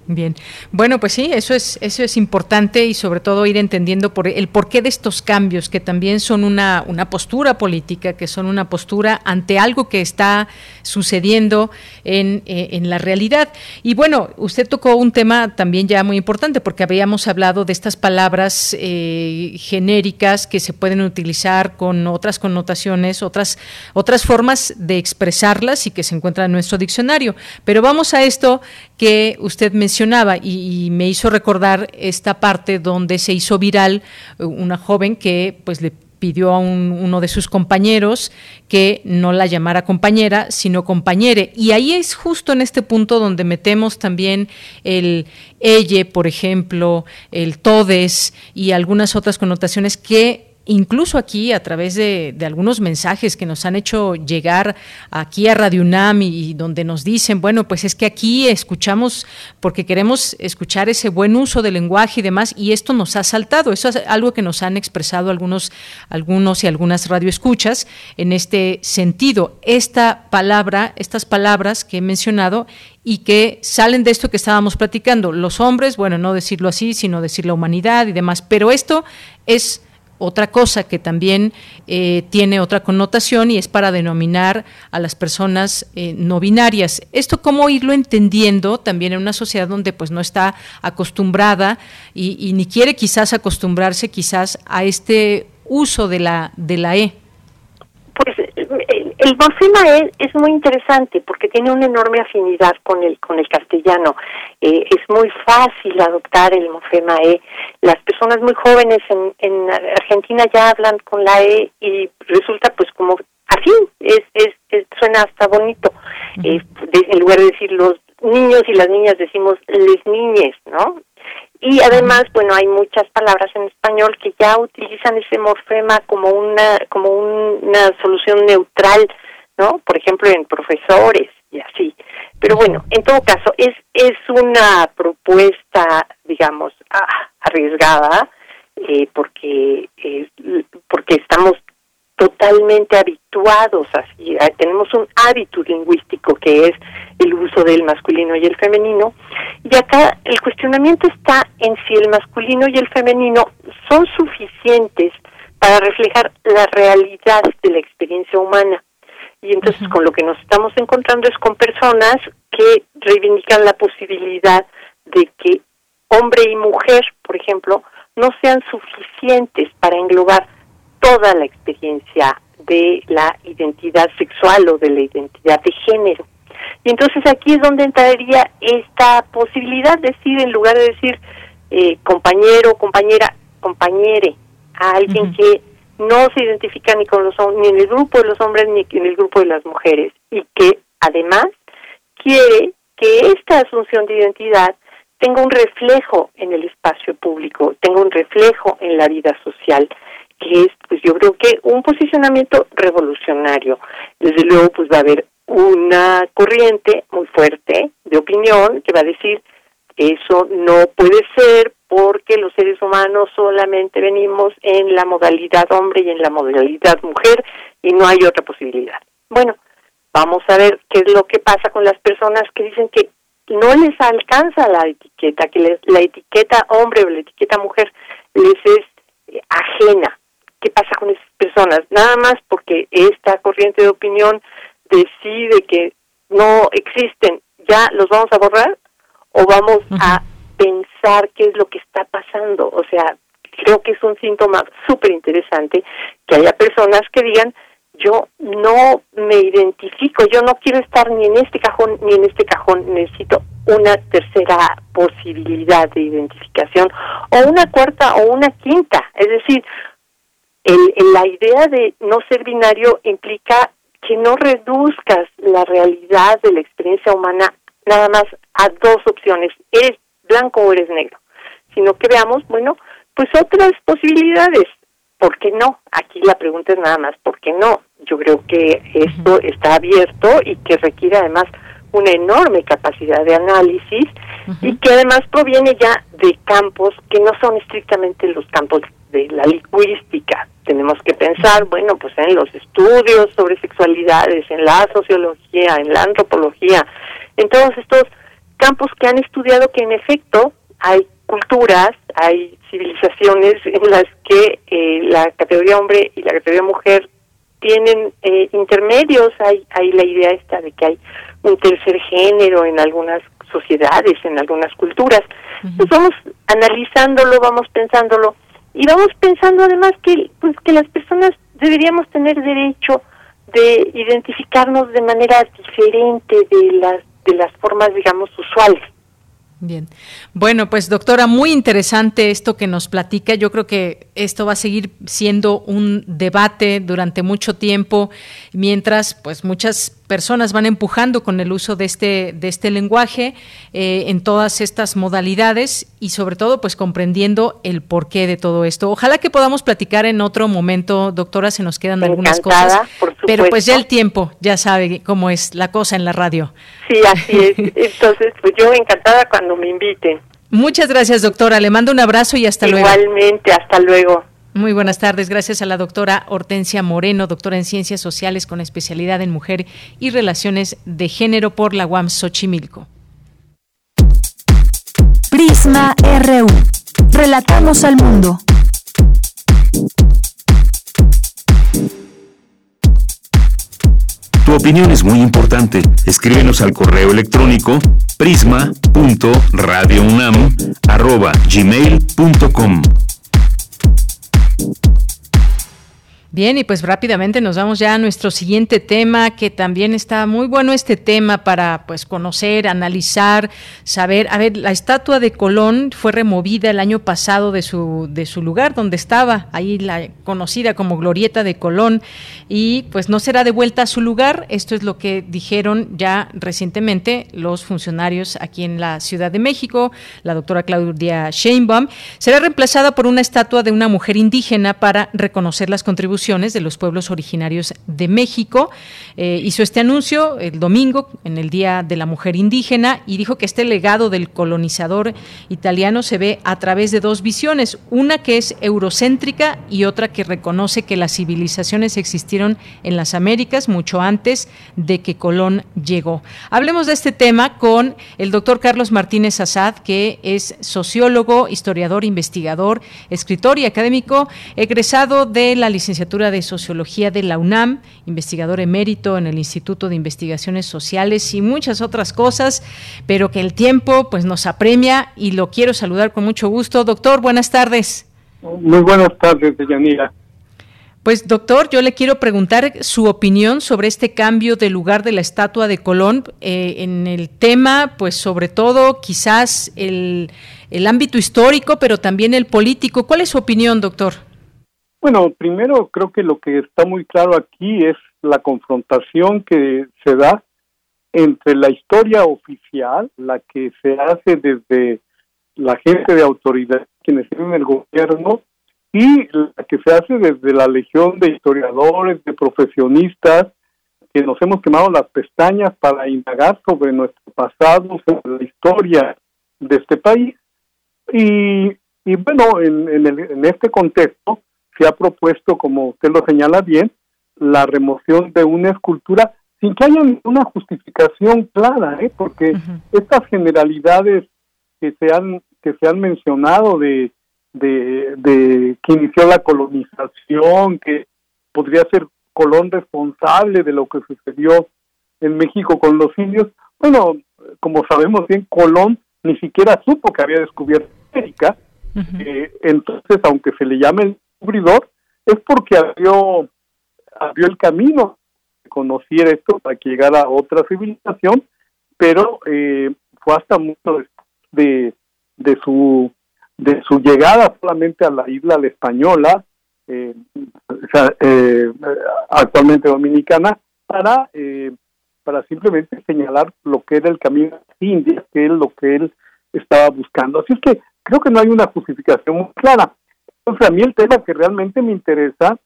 Bien, bueno, pues sí, eso es eso es importante y sobre todo ir entendiendo por el porqué de estos cambios que también son una, una postura política, que son una postura ante algo que está sucediendo en, eh, en la realidad. Y bueno, usted tocó un tema también ya muy importante porque habíamos hablado de estas palabras eh, genéricas que se pueden utilizar con otras connotaciones, otras otras formas de expresarlas y que se encuentran en nuestro diccionario. Pero vamos a esto que usted mencionaba y, me hizo recordar esta parte donde se hizo viral eh, una joven que pues le pidió a uno de sus compañeros que no la llamara compañera, sino compañere. Y ahí es justo en este punto donde metemos también el elle, por ejemplo, el todes y algunas otras connotaciones que incluso aquí a través de, algunos mensajes que nos han hecho llegar aquí a Radio UNAM y, donde nos dicen, bueno, pues es que aquí escuchamos porque queremos escuchar ese buen uso del lenguaje y demás, y esto nos ha saltado. Eso es algo que nos han expresado algunos, algunos y algunas radioescuchas en este sentido. Esta palabra, estas palabras que he mencionado y que salen de esto que estábamos platicando. Los hombres, bueno, no decirlo así, sino decir la humanidad y demás, pero esto es otra cosa que también eh, tiene otra connotación y es para denominar a las personas eh, no binarias. Esto cómo irlo entendiendo también en una sociedad donde pues no está acostumbrada y, ni quiere quizás acostumbrarse quizás a este uso de la de la e. Pues el morfema E es muy interesante porque tiene una enorme afinidad con el con el castellano. Eh, es muy fácil adoptar el morfema E. Las personas muy jóvenes en, en Argentina ya hablan con la E y resulta pues como así, es, es, suena hasta bonito. Eh, en lugar de decir los niños y las niñas decimos les niñes, ¿no? Y además, bueno, hay muchas palabras en español que ya utilizan ese morfema como una como una solución neutral, ¿no? Por ejemplo, en profesores y así. Pero bueno, en todo caso, es es una propuesta, digamos, ah, arriesgada, eh, porque eh, porque estamos totalmente habituados así, tenemos un hábito lingüístico que es el uso del masculino y el femenino, y acá el cuestionamiento está en si el masculino y el femenino son suficientes para reflejar la realidad de la experiencia humana. Y entonces con lo que nos estamos encontrando es con personas que reivindican la posibilidad de que hombre y mujer, por ejemplo, no sean suficientes para englobar toda la experiencia de la identidad sexual o de la identidad de género. Y entonces aquí es donde entraría esta posibilidad de decir, en lugar de decir eh, compañero, compañera, compañere, a alguien que no se identifica ni con los ni en el grupo de los hombres ni en el grupo de las mujeres y que además quiere que esta asunción de identidad tenga un reflejo en el espacio público, tenga un reflejo en la vida social que es, pues yo creo que un posicionamiento revolucionario. Desde luego, pues va a haber una corriente muy fuerte de opinión que va a decir eso no puede ser porque los seres humanos solamente venimos en la modalidad hombre y en la modalidad mujer y no hay otra posibilidad. Bueno, vamos a ver qué es lo que pasa con las personas que dicen que no les alcanza la etiqueta, que la etiqueta hombre o la etiqueta mujer les es eh, ajena qué pasa con esas personas, nada más porque esta corriente de opinión decide que no existen, ya los vamos a borrar o vamos a pensar qué es lo que está pasando. O sea, creo que es un síntoma súper interesante que haya personas que digan, yo no me identifico, yo no quiero estar ni en este cajón ni en este cajón, necesito una tercera posibilidad de identificación o una cuarta o una quinta, es decir, el, la idea de no ser binario implica que no reduzcas la realidad de la experiencia humana nada más a dos opciones, eres blanco o eres negro, sino que veamos, bueno, pues otras posibilidades. ¿Por qué no? Aquí la pregunta es nada más, ¿por qué no? Yo creo que esto está abierto y que requiere además una enorme capacidad de análisis y que además proviene ya de campos que no son estrictamente los campos de la lingüística. Tenemos que pensar, bueno, pues en los estudios sobre sexualidades, en la sociología, en la antropología, en todos estos campos que han estudiado que en efecto hay culturas, hay civilizaciones en las que eh, la categoría hombre y la categoría mujer tienen eh, intermedios, hay, hay la idea esta de que hay un tercer género en algunas sociedades, en algunas culturas. Pues vamos analizándolo, vamos pensándolo y vamos pensando además que pues que las personas deberíamos tener derecho de identificarnos de manera diferente de las de las formas digamos usuales Bien. Bueno, pues doctora, muy interesante esto que nos platica. Yo creo que esto va a seguir siendo un debate durante mucho tiempo, mientras pues muchas personas van empujando con el uso de este, de este lenguaje eh, en todas estas modalidades y sobre todo pues comprendiendo el porqué de todo esto. Ojalá que podamos platicar en otro momento, doctora, se nos quedan algunas cosas, pero pues ya el tiempo, ya sabe cómo es la cosa en la radio. Sí, así es. (laughs) Entonces, pues yo encantada cuando me inviten. Muchas gracias, doctora. Le mando un abrazo y hasta luego. Igualmente, hasta luego. Muy buenas tardes. Gracias a la doctora Hortensia Moreno, doctora en Ciencias Sociales con especialidad en Mujer y Relaciones de Género por la UAM Xochimilco. Prisma RU. Relatamos al mundo. Tu opinión es muy importante. Escríbenos al correo electrónico prisma.radiounam@gmail.com. Thank you. Bien, y pues rápidamente nos vamos ya a nuestro siguiente tema, que también está muy bueno este tema para pues conocer, analizar, saber. A ver, la estatua de Colón fue removida el año pasado de su de su lugar donde estaba, ahí la conocida como Glorieta de Colón, y pues no será devuelta a su lugar. Esto es lo que dijeron ya recientemente los funcionarios aquí en la Ciudad de México, la doctora Claudia Sheinbaum. Será reemplazada por una estatua de una mujer indígena para reconocer las contribuciones de los pueblos originarios de México. Eh, hizo este anuncio el domingo, en el Día de la Mujer Indígena, y dijo que este legado del colonizador italiano se ve a través de dos visiones, una que es eurocéntrica y otra que reconoce que las civilizaciones existieron en las Américas mucho antes de que Colón llegó. Hablemos de este tema con el doctor Carlos Martínez Azad, que es sociólogo, historiador, investigador, escritor y académico egresado de la licenciatura de Sociología de la UNAM, investigador emérito en el Instituto de Investigaciones Sociales y muchas otras cosas, pero que el tiempo pues nos apremia y lo quiero saludar con mucho gusto. Doctor, buenas tardes. Muy buenas tardes, Deyanira. Pues doctor, yo le quiero preguntar su opinión sobre este cambio de lugar de la estatua de Colón eh, en el tema, pues sobre todo quizás el, el ámbito histórico, pero también el político. ¿Cuál es su opinión, doctor? Bueno, primero creo que lo que está muy claro aquí es la confrontación que se da entre la historia oficial, la que se hace desde la gente de autoridad, quienes tienen el gobierno, y la que se hace desde la legión de historiadores, de profesionistas, que nos hemos quemado las pestañas para indagar sobre nuestro pasado, sobre la historia de este país. Y, y bueno, en, en, el, en este contexto, se ha propuesto, como usted lo señala bien, la remoción de una escultura sin que haya ninguna justificación clara, ¿eh? porque estas generalidades que se han que se han mencionado de, de, de que inició la colonización, que podría ser Colón responsable de lo que sucedió en México con los indios, bueno, como sabemos bien, Colón ni siquiera supo que había descubierto América, eh, entonces aunque se le llame descubridor es porque abrió, abrió el camino de conocer esto para que llegara a otra civilización, pero eh, fue hasta mucho de, de su de su llegada solamente a la isla la española, eh, eh, actualmente dominicana, para para simplemente señalar lo que era el camino India, que es lo que él estaba buscando. Así es que creo que no hay una justificación muy clara. Entonces, a mí el tema que realmente me interesa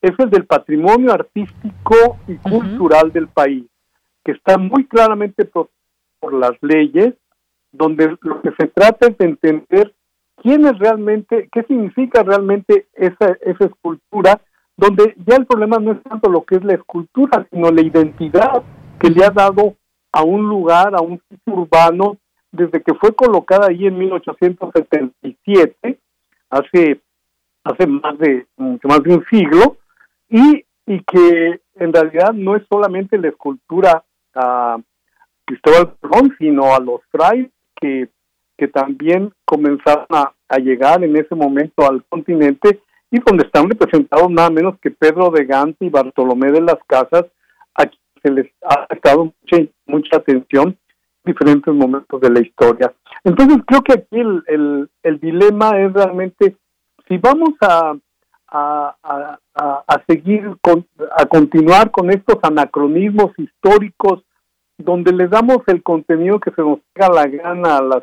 es el del patrimonio artístico y cultural del país, que está muy claramente por, las leyes, donde lo que se trata es de entender quién es realmente, qué significa realmente esa, esa escultura, donde ya el problema no es tanto lo que es la escultura, sino la identidad que le ha dado a un lugar, a un sitio urbano, desde que fue colocada ahí en 1877, hace hace más de mucho más de un siglo y, y que en realidad no es solamente la escultura a Cristóbal Colón, sino a los frailes que, que también comenzaron a, llegar en ese momento al continente y donde están representados nada menos que Pedro de Gante y Bartolomé de las Casas, a quienes se les ha estado mucha, mucha atención en diferentes momentos de la historia. Entonces creo que aquí el, el, el dilema es realmente si vamos a, a, a, seguir, con, a continuar con estos anacronismos históricos, donde le damos el contenido que se nos pega la gana a las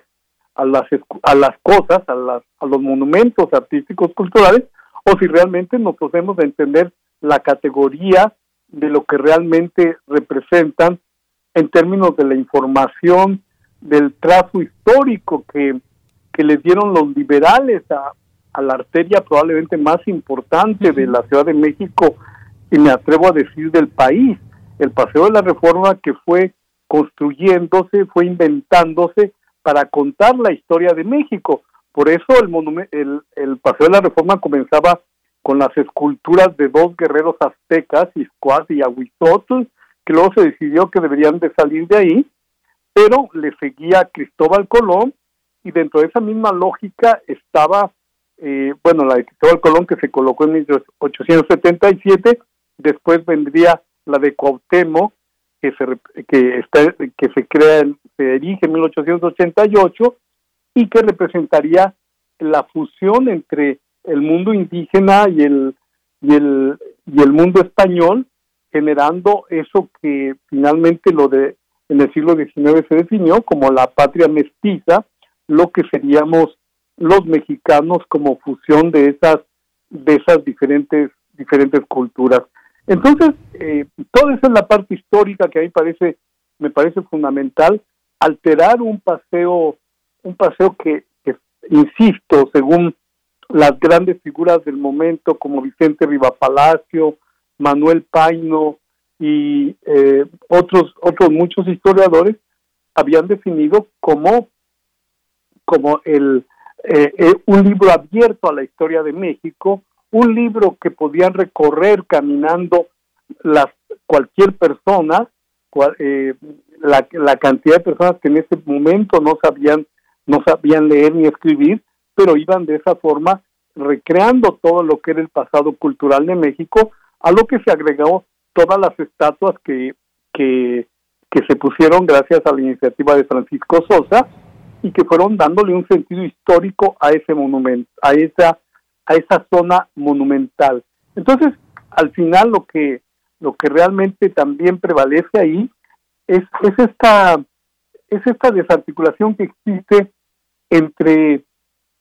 a las a las cosas, a las a los monumentos artísticos culturales, o si realmente nos podemos entender la categoría de lo que realmente representan en términos de la información, del trazo histórico que, que les dieron los liberales a, a la arteria probablemente más importante de la Ciudad de México y me atrevo a decir del país, el Paseo de la Reforma que fue construyéndose, fue inventándose para contar la historia de México. Por eso el, el, el Paseo de la Reforma comenzaba con las esculturas de dos guerreros aztecas, Iscuaz y Aguizotl, que luego se decidió que deberían de salir de ahí, pero le seguía Cristóbal Colón y dentro de esa misma lógica estaba eh, bueno, la de Cristóbal Colón que se colocó en 1877, después vendría la de Cuauhtémoc que se que está que se crea se erige en 1888 y que representaría la fusión entre el mundo indígena y el y el y el mundo español generando eso que finalmente lo de en el siglo XIX se definió como la patria mestiza, lo que seríamos los mexicanos como fusión de esas de esas diferentes diferentes culturas. Entonces, eh, toda esa es la parte histórica que a mí parece me parece fundamental alterar un paseo un paseo que, que insisto, según las grandes figuras del momento como Vicente Rivapalacio, Manuel Paino y eh, otros otros muchos historiadores habían definido como como el eh, eh, un libro abierto a la historia de México, un libro que podían recorrer caminando las cualquier persona, la, la cantidad de personas que en ese momento no sabían no sabían leer ni escribir, pero iban de esa forma recreando todo lo que era el pasado cultural de México, a lo que se agregó todas las estatuas que, que, se pusieron gracias a la iniciativa de Francisco Sosa y que fueron dándole un sentido histórico a ese monumento, a esa, a esa zona monumental. Entonces, al final lo que, lo que realmente también prevalece ahí es, es esta es esta desarticulación que existe entre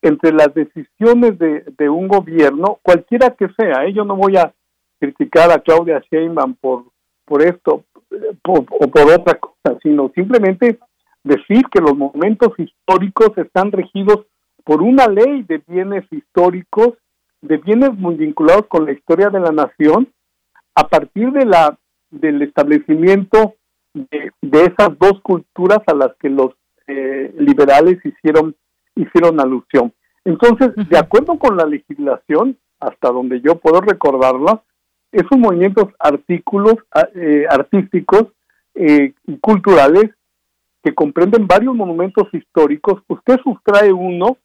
entre las decisiones de, un gobierno, cualquiera que sea, ¿eh? yo no voy a criticar a Claudia Sheinbaum por, por esto o por otra cosa, sino simplemente decir que los momentos históricos están regidos por una ley de bienes históricos, de bienes muy vinculados con la historia de la nación, a partir de la del establecimiento de, de esas dos culturas a las que los eh, liberales hicieron hicieron alusión. Entonces, de acuerdo con la legislación, hasta donde yo puedo recordarla, esos movimientos artículos ah, eh, artísticos eh, y culturales que comprenden varios monumentos históricos, usted sustrae uno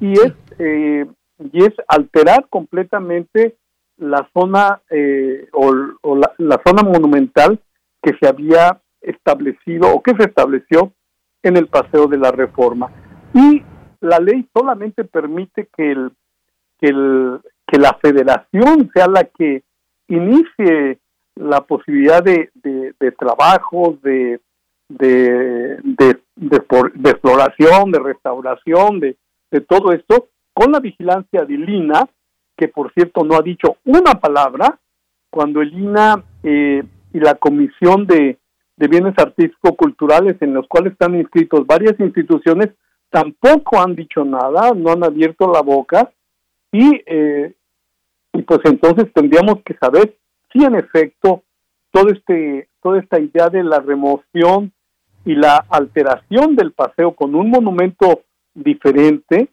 y es eh, y es alterar completamente la zona o, la, zona monumental que se había establecido o que se estableció en el paseo de la Reforma. Y la ley solamente permite que el, que el que la federación sea la que inicie la posibilidad de, de, de trabajo, de, de, de, de, exploración, de restauración, de, de todo esto, con la vigilancia de Lina, que por cierto no ha dicho una palabra, cuando el eh, y la Comisión de, de Bienes Artístico-Culturales, en los cuales están inscritos varias instituciones, tampoco han dicho nada, no han abierto la boca y, eh, y pues entonces tendríamos que saber si en efecto todo este, toda esta idea de la remoción y la alteración del paseo con un monumento diferente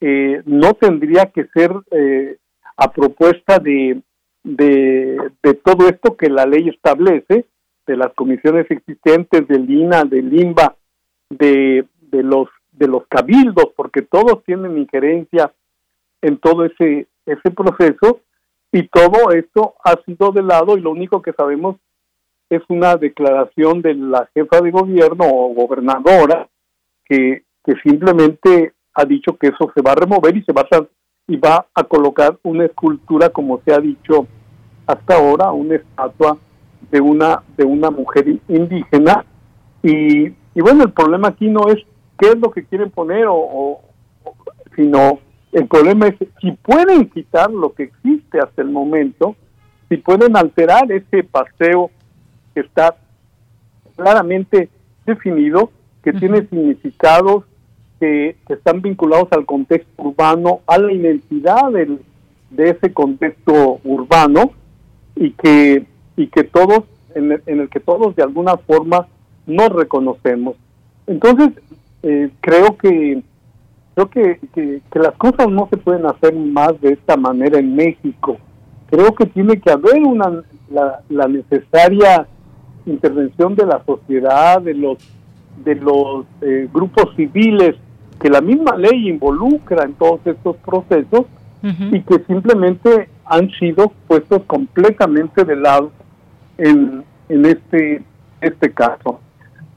eh, no tendría que ser eh, a propuesta de, de, todo esto que la ley establece, de las comisiones existentes, del INA, del INBA, de, de los de los cabildos, porque todos tienen injerencia en todo ese, ese proceso y todo esto ha sido de lado y lo único que sabemos es una declaración de la jefa de gobierno o gobernadora que, que simplemente ha dicho que eso se va a remover y se va a, y va a colocar una escultura como se ha dicho hasta ahora, una estatua de una de una mujer indígena. Y, y bueno, el problema aquí no es qué es lo que quieren poner o, sino el problema es si pueden quitar lo que existe hasta el momento, si pueden alterar ese paseo que está claramente definido, que tiene significados que, están vinculados al contexto urbano, a la identidad del, de ese contexto urbano y que, y que todos, en el, en el que todos de alguna forma nos reconocemos. Entonces, eh, creo que creo que, que, las cosas no se pueden hacer más de esta manera en México. Creo que tiene que haber una la, necesaria intervención de la sociedad, de los de los eh, grupos civiles que la misma ley involucra en todos estos procesos y que simplemente han sido puestos completamente de lado en, en este, este caso.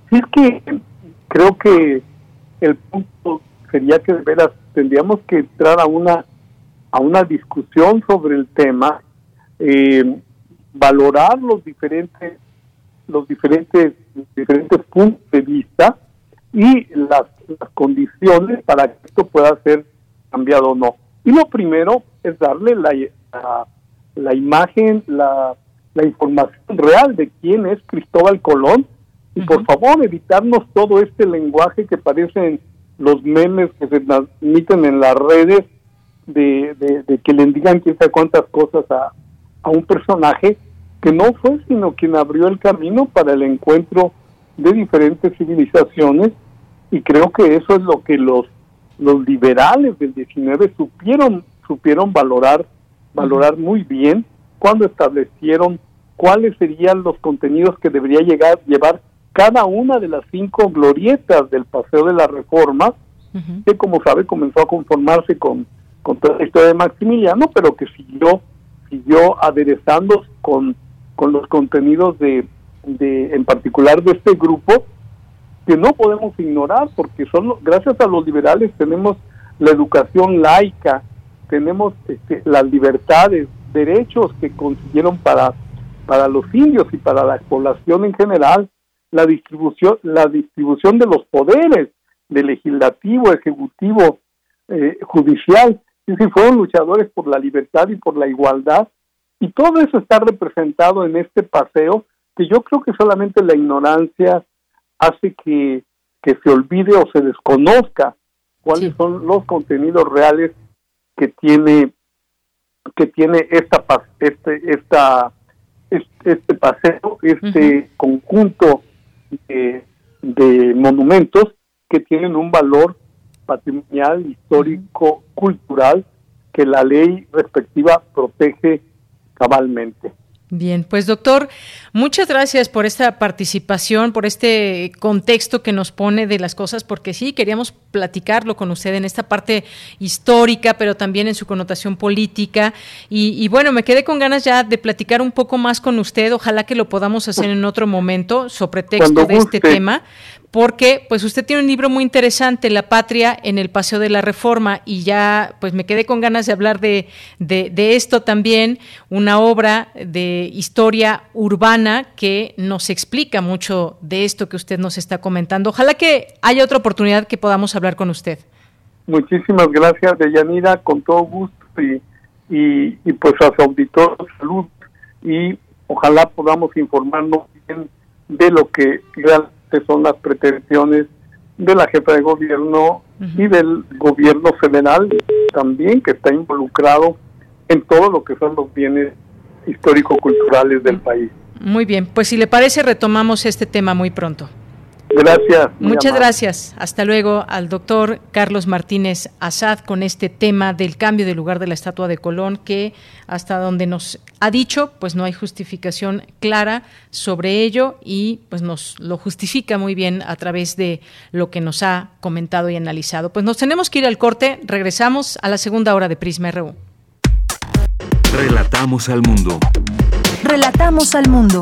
Sí es que creo que el punto sería que de veras tendríamos que entrar a una a una discusión sobre el tema, eh, valorar los diferentes los diferentes diferentes puntos de vista y las, condiciones para que esto pueda ser cambiado o no. Y lo primero es darle la, la, imagen, la, la, información real de quién es Cristóbal Colón. Y por favor evitarnos todo este lenguaje que parecen los memes que se transmiten en las redes de, de, que le digan quién sabe cuántas cosas a, a un personaje que no fue sino quien abrió el camino para el encuentro de diferentes civilizaciones y creo que eso es lo que los los liberales del 19 supieron supieron valorar valorar muy bien cuando establecieron cuáles serían los contenidos que debería llegar llevar cada una de las cinco glorietas del paseo de la reforma que como sabe comenzó a conformarse con con toda la historia de Maximiliano pero que siguió siguió aderezando con con los contenidos de, de en particular de este grupo que no podemos ignorar porque son gracias a los liberales tenemos la educación laica, tenemos este, las libertades, derechos que consiguieron para para los indios y para la población en general, la distribución la distribución de los poderes del legislativo, ejecutivo, eh, judicial, y si fueron luchadores por la libertad y por la igualdad, y todo eso está representado en este paseo que yo creo que solamente la ignorancia hace que, se olvide o se desconozca cuáles son los contenidos reales que tiene que tiene esta este esta este, paseo este conjunto de, de, monumentos que tienen un valor patrimonial histórico cultural que la ley respectiva protege cabalmente. Bien, pues doctor, muchas gracias por esta participación, por este contexto que nos pone de las cosas, porque sí, queríamos platicarlo con usted en esta parte histórica, pero también en su connotación política. Y, bueno, me quedé con ganas ya de platicar un poco más con usted, ojalá que lo podamos hacer en otro momento, sobre texto de este tema porque pues usted tiene un libro muy interesante, La Patria en el Paseo de la Reforma, y ya pues me quedé con ganas de hablar de, de, esto también, una obra de historia urbana que nos explica mucho de esto que usted nos está comentando. Ojalá que haya otra oportunidad que podamos hablar con usted. Muchísimas gracias, Deyanira, con todo gusto y, y, pues a su auditor salud y ojalá podamos informarnos bien de lo que son las pretensiones de la jefa de gobierno y del gobierno federal también, que está involucrado en todo lo que son los bienes histórico-culturales del país. Muy bien, pues si le parece retomamos este tema muy pronto. Gracias. Muchas gracias. Hasta luego al doctor Carlos Martínez Azad con este tema del cambio de lugar de la estatua de Colón que hasta donde nos ha dicho, pues no hay justificación clara sobre ello y pues nos lo justifica muy bien a través de lo que nos ha comentado y analizado. Pues nos tenemos que ir al corte, regresamos a la segunda hora de Prisma RU. Relatamos al mundo. Relatamos al mundo.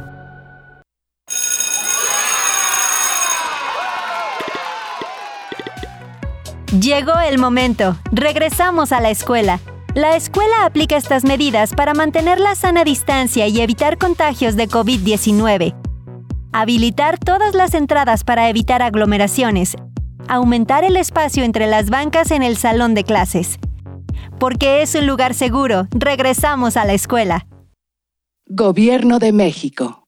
Llegó el momento. Regresamos a la escuela. La escuela aplica estas medidas para mantener la sana distancia y evitar contagios de COVID-19. Habilitar todas las entradas para evitar aglomeraciones. Aumentar el espacio entre las bancas en el salón de clases. Porque es un lugar seguro, regresamos a la escuela. Gobierno de México.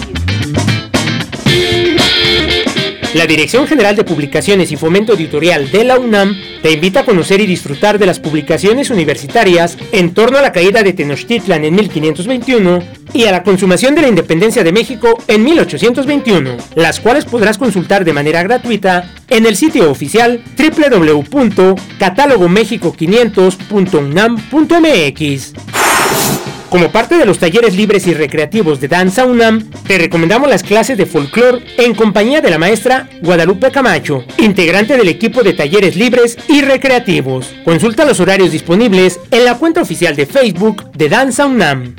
La Dirección General de Publicaciones y Fomento Editorial de la UNAM te invita a conocer y disfrutar de las publicaciones universitarias en torno a la caída de Tenochtitlan en 1521 y a la consumación de la independencia de México en 1821, las cuales podrás consultar de manera gratuita en el sitio oficial www.catalogomexico500.unam.mx. Como parte de los talleres libres y recreativos de Danza UNAM, te recomendamos las clases de folclore en compañía de la maestra Guadalupe Camacho, integrante del equipo de talleres libres y recreativos. Consulta los horarios disponibles en la cuenta oficial de Facebook de Danza UNAM.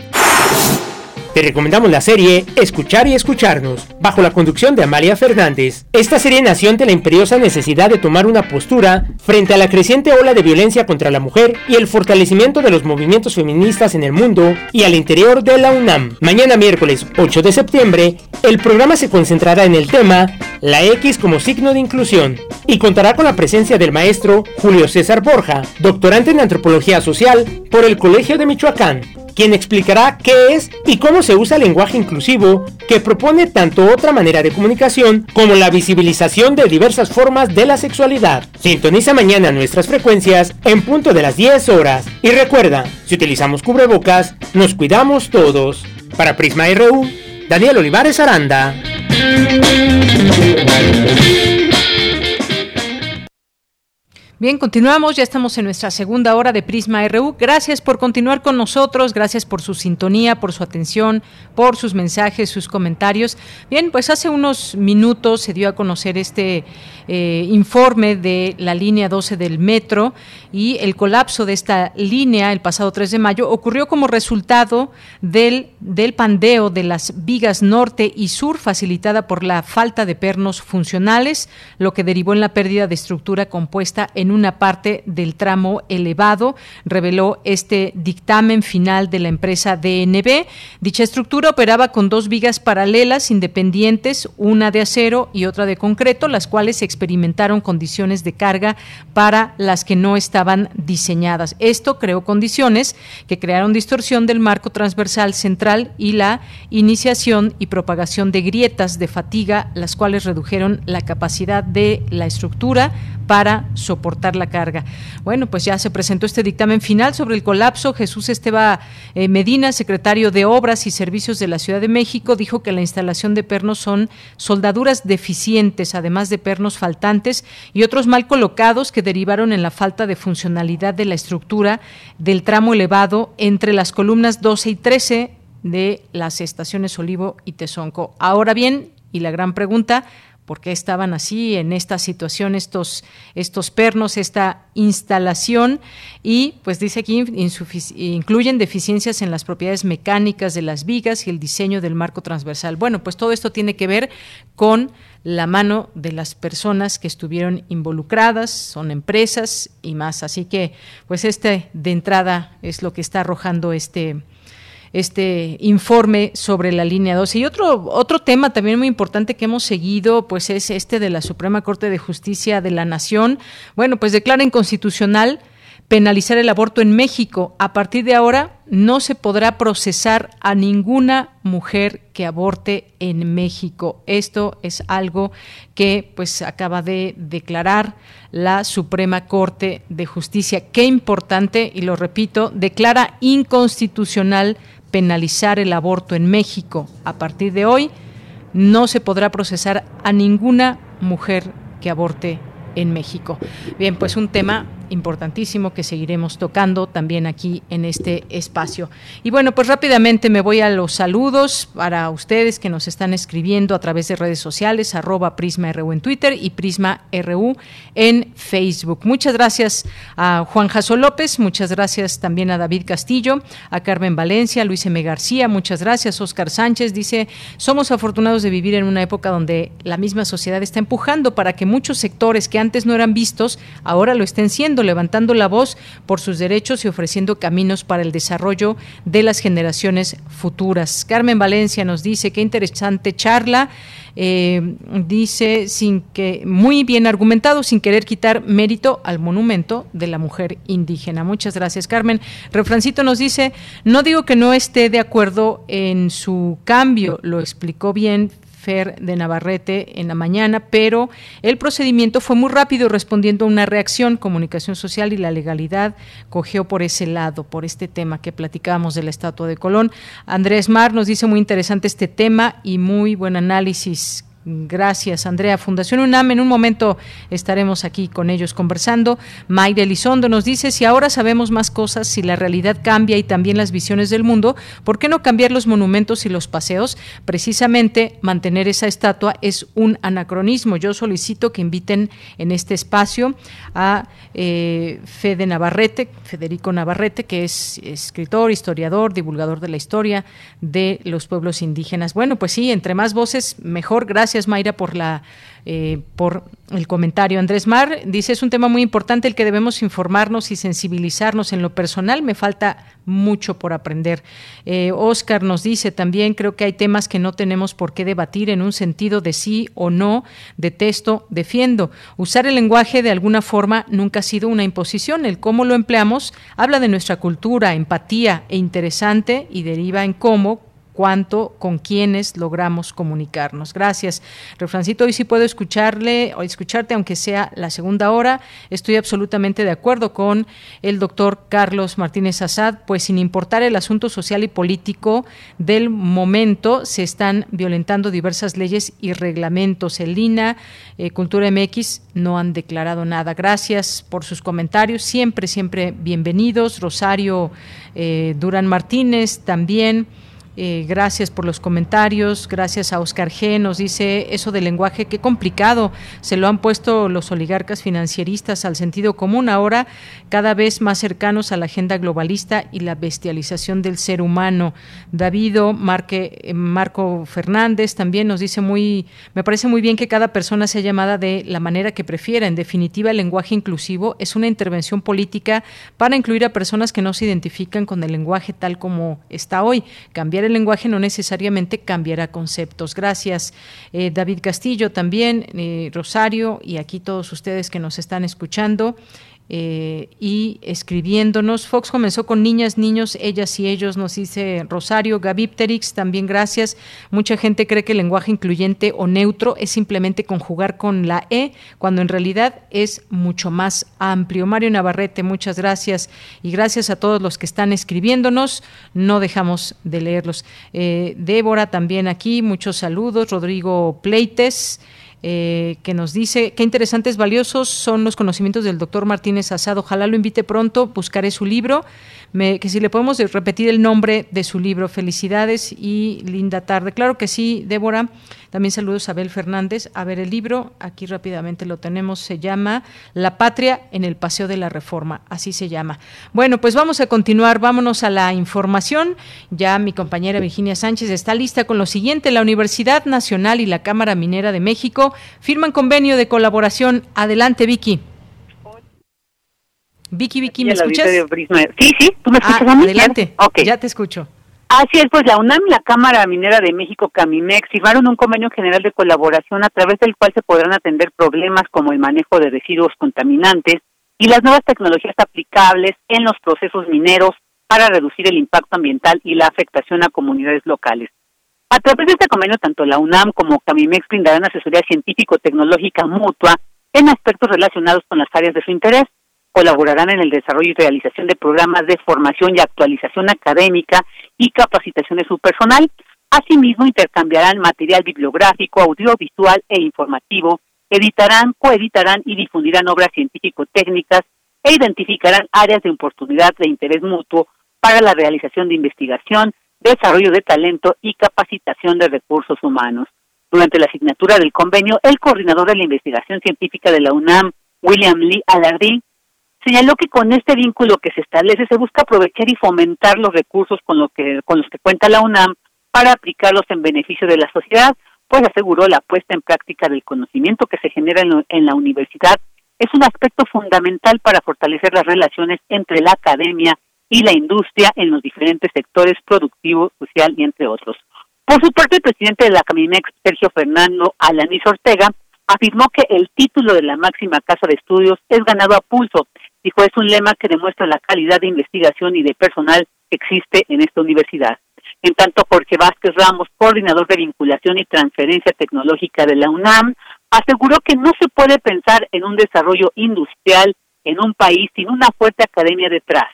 Te recomendamos la serie Escuchar y Escucharnos, bajo la conducción de Amalia Fernández. Esta serie nació ante la imperiosa necesidad de tomar una postura frente a la creciente ola de violencia contra la mujer y el fortalecimiento de los movimientos feministas en el mundo y al interior de la UNAM. Mañana miércoles 8 de septiembre, el programa se concentrará en el tema La X como signo de inclusión y contará con la presencia del maestro Julio César Borja, doctorante en antropología social por el Colegio de Michoacán quien explicará qué es y cómo se usa el lenguaje inclusivo, que propone tanto otra manera de comunicación como la visibilización de diversas formas de la sexualidad. Sintoniza mañana nuestras frecuencias en punto de las 10 horas. Y recuerda, si utilizamos cubrebocas, nos cuidamos todos. Para Prisma RU, Daniel Olivares Aranda. Bien, continuamos, ya estamos en nuestra segunda hora de Prisma RU. Gracias por continuar con nosotros, gracias por su sintonía, por su atención, por sus mensajes, sus comentarios. Bien, pues hace unos minutos se dio a conocer este eh, informe de la línea 12 del metro y el colapso de esta línea el pasado 3 de mayo ocurrió como resultado del, del pandeo de las vigas norte y sur facilitada por la falta de pernos funcionales, lo que derivó en la pérdida de estructura compuesta en una parte del tramo elevado, reveló este dictamen final de la empresa DNB. Dicha estructura operaba con dos vigas paralelas independientes, una de acero y otra de concreto, las cuales experimentaron condiciones de carga para las que no estaban diseñadas. Esto creó condiciones que crearon distorsión del marco transversal central y la iniciación y propagación de grietas de fatiga, las cuales redujeron la capacidad de la estructura para soportar la carga. Bueno, pues ya se presentó este dictamen final sobre el colapso. Jesús Esteba eh, Medina, secretario de Obras y Servicios de la Ciudad de México, dijo que la instalación de pernos son soldaduras deficientes, además de pernos faltantes y otros mal colocados que derivaron en la falta de funcionalidad de la estructura del tramo elevado entre las columnas 12 y 13 de las estaciones Olivo y Tezonco. Ahora bien, y la gran pregunta, por qué estaban así en esta situación estos, estos pernos, esta instalación y pues dice aquí incluyen deficiencias en las propiedades mecánicas de las vigas y el diseño del marco transversal. Bueno, pues todo esto tiene que ver con la mano de las personas que estuvieron involucradas, son empresas y más. Así que, pues este de entrada es lo que está arrojando este, este informe sobre la línea 12. Y otro, otro tema también muy importante que hemos seguido, pues es este de la Suprema Corte de Justicia de la Nación. Bueno, pues declara inconstitucional penalizar el aborto en México. A partir de ahora no se podrá procesar a ninguna mujer que aborte en México. Esto es algo que pues acaba de declarar la Suprema Corte de Justicia. Qué importante y lo repito, declara inconstitucional penalizar el aborto en México. A partir de hoy no se podrá procesar a ninguna mujer que aborte en México. Bien, pues un tema importantísimo que seguiremos tocando también aquí en este espacio. Y bueno, pues rápidamente me voy a los saludos para ustedes que nos están escribiendo a través de redes sociales, arroba Prisma RU en Twitter y Prisma RU en Facebook. Muchas gracias a Juan Jaso López, muchas gracias también a David Castillo, a Carmen Valencia, a Luis M. García, muchas gracias. Oscar Sánchez dice, somos afortunados de vivir en una época donde la misma sociedad está empujando para que muchos sectores que antes no eran vistos, ahora lo estén siendo levantando la voz por sus derechos y ofreciendo caminos para el desarrollo de las generaciones futuras. Carmen Valencia nos dice qué interesante charla. Eh, dice sin que muy bien argumentado, sin querer quitar mérito al monumento de la mujer indígena. Muchas gracias, Carmen. Refrancito nos dice, no digo que no esté de acuerdo en su cambio, lo explicó bien Fer de Navarrete en la mañana, pero el procedimiento fue muy rápido respondiendo a una reacción, comunicación social y la legalidad cogió por ese lado, por este tema que platicábamos de la estatua de Colón. Andrés Mar nos dice muy interesante este tema y muy buen análisis Gracias, Andrea. Fundación UNAM, en un momento estaremos aquí con ellos conversando. Mayra Elizondo nos dice, si ahora sabemos más cosas, si la realidad cambia y también las visiones del mundo, ¿por qué no cambiar los monumentos y los paseos? Precisamente mantener esa estatua es un anacronismo. Yo solicito que inviten en este espacio a eh, Fede Navarrete, Federico Navarrete, que es escritor, historiador, divulgador de la historia de los pueblos indígenas. Bueno, pues sí, entre más voces, mejor. Gracias Gracias, Mayra, por la eh, por el comentario. Andrés Mar dice, es un tema muy importante el que debemos informarnos y sensibilizarnos. En lo personal me falta mucho por aprender. Eh, Oscar nos dice también, creo que hay temas que no tenemos por qué debatir en un sentido de sí o no, detesto, defiendo. Usar el lenguaje de alguna forma nunca ha sido una imposición. El cómo lo empleamos habla de nuestra cultura, empatía e interesante y deriva en cómo cuánto, con quiénes logramos comunicarnos. Gracias. Refrancito, hoy sí puedo escucharle o escucharte, aunque sea la segunda hora. Estoy absolutamente de acuerdo con el doctor Carlos Martínez Azad, pues sin importar el asunto social y político del momento, se están violentando diversas leyes y reglamentos. El INA, eh, Cultura MX, no han declarado nada. Gracias por sus comentarios, siempre, siempre bienvenidos. Rosario eh, Durán Martínez también. Eh, gracias por los comentarios, gracias a Oscar G. Nos dice eso del lenguaje, qué complicado se lo han puesto los oligarcas financieristas al sentido común, ahora cada vez más cercanos a la agenda globalista y la bestialización del ser humano. Davido eh, Marco Fernández también nos dice muy, me parece muy bien que cada persona sea llamada de la manera que prefiera. En definitiva, el lenguaje inclusivo es una intervención política para incluir a personas que no se identifican con el lenguaje tal como está hoy. Cambiar el lenguaje no necesariamente cambiará conceptos. Gracias, eh, David Castillo, también, eh, Rosario, y aquí todos ustedes que nos están escuchando. Y escribiéndonos. Fox comenzó con niñas, niños, ellas y ellos, nos dice Rosario, Gavipterix, también gracias. Mucha gente cree que el lenguaje incluyente o neutro es simplemente conjugar con la E, cuando en realidad es mucho más amplio. Mario Navarrete, muchas gracias y gracias a todos los que están escribiéndonos. No dejamos de leerlos. Eh, Débora también aquí, muchos saludos. Rodrigo Pleites. Eh, que nos dice qué interesantes, valiosos son los conocimientos del doctor Martínez Asado. Ojalá lo invite pronto, buscaré su libro. que si le podemos repetir el nombre de su libro. Felicidades y linda tarde. Claro que sí, Débora. También saludos a Abel Fernández. A ver, el libro, aquí rápidamente lo tenemos, se llama La Patria en el Paseo de la Reforma, así se llama. Bueno, pues vamos a continuar, vámonos a la información. Ya mi compañera Virginia Sánchez está lista con lo siguiente. La Universidad Nacional y la Cámara Minera de México firman convenio de colaboración. Adelante, Vicky. Vicky, Vicky, ¿me escuchas? Sí, sí, tú me escuchas ah, Adelante, okay. ya te escucho. Así es, pues la UNAM y la Cámara Minera de México, Camimex, firmaron un convenio general de colaboración a través del cual se podrán atender problemas como el manejo de residuos contaminantes y las nuevas tecnologías aplicables en los procesos mineros para reducir el impacto ambiental y la afectación a comunidades locales. A través de este convenio, tanto la UNAM como Camimex brindarán asesoría científico-tecnológica mutua en aspectos relacionados con las áreas de su interés colaborarán en el desarrollo y realización de programas de formación y actualización académica y capacitación de su personal. Asimismo, intercambiarán material bibliográfico, audiovisual e informativo, editarán, coeditarán y difundirán obras científico-técnicas e identificarán áreas de oportunidad de interés mutuo para la realización de investigación, desarrollo de talento y capacitación de recursos humanos. Durante la asignatura del convenio, el coordinador de la investigación científica de la UNAM, William Lee Alardín, señaló que con este vínculo que se establece se busca aprovechar y fomentar los recursos con, lo que, con los que cuenta la UNAM para aplicarlos en beneficio de la sociedad, pues aseguró la puesta en práctica del conocimiento que se genera en, en la universidad es un aspecto fundamental para fortalecer las relaciones entre la academia y la industria en los diferentes sectores productivo, social y entre otros. Por su parte, el presidente de la Camimex, Sergio Fernando Alanis Ortega, afirmó que el título de la máxima casa de estudios es ganado a pulso Dijo, es un lema que demuestra la calidad de investigación y de personal que existe en esta universidad. En tanto, Jorge Vázquez Ramos, coordinador de vinculación y transferencia tecnológica de la UNAM, aseguró que no se puede pensar en un desarrollo industrial en un país sin una fuerte academia detrás.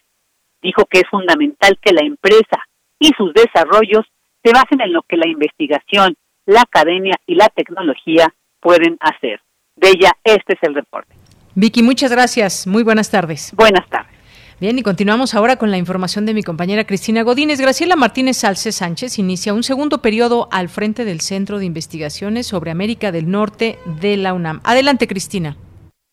Dijo que es fundamental que la empresa y sus desarrollos se basen en lo que la investigación, la academia y la tecnología pueden hacer. De ella, este es el reporte. Vicky, muchas gracias. Muy buenas tardes. Buenas tardes. Bien, y continuamos ahora con la información de mi compañera Cristina Godínez. Graciela Martínez Salce Sánchez inicia un segundo periodo al frente del Centro de Investigaciones sobre América del Norte de la UNAM. Adelante, Cristina.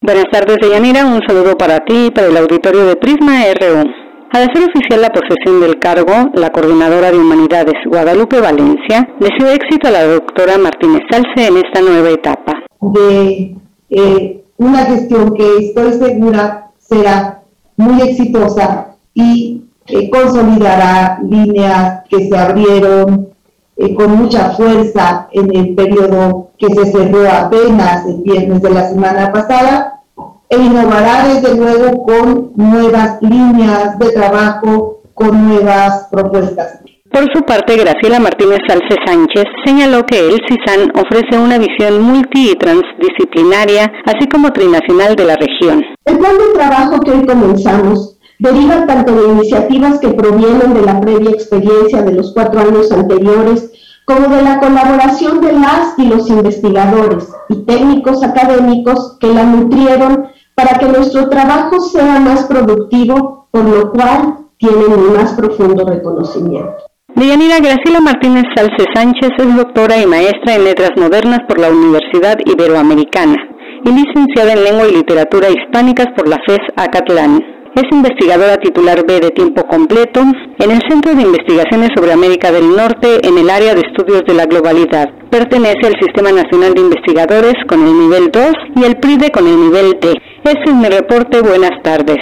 Buenas tardes, Deyanira. Un saludo para ti y para el auditorio de Prisma RU. Al hacer oficial la posesión del cargo, la coordinadora de Humanidades, Guadalupe Valencia, deseó éxito a la doctora Martínez Salce en esta nueva etapa. De eh, una gestión que estoy segura será muy exitosa y eh, consolidará líneas que se abrieron eh, con mucha fuerza en el periodo que se cerró apenas el viernes de la semana pasada e innovará desde luego con nuevas líneas de trabajo, con nuevas propuestas. Por su parte, Graciela Martínez Salce Sánchez señaló que el CISAN ofrece una visión multi y transdisciplinaria, así como trinacional de la región. El plan trabajo que hoy comenzamos deriva tanto de iniciativas que provienen de la previa experiencia de los cuatro años anteriores, como de la colaboración de las y los investigadores y técnicos académicos que la nutrieron para que nuestro trabajo sea más productivo, por lo cual tienen un más profundo reconocimiento. Deyanira Graciela Martínez Salce Sánchez es doctora y maestra en letras modernas por la Universidad Iberoamericana y licenciada en lengua y literatura hispánicas por la FES Acatlán. Es investigadora titular B de tiempo completo en el Centro de Investigaciones sobre América del Norte en el área de estudios de la globalidad. Pertenece al Sistema Nacional de Investigadores con el nivel 2 y el PRIDE con el nivel D. Ese es mi reporte. Buenas tardes.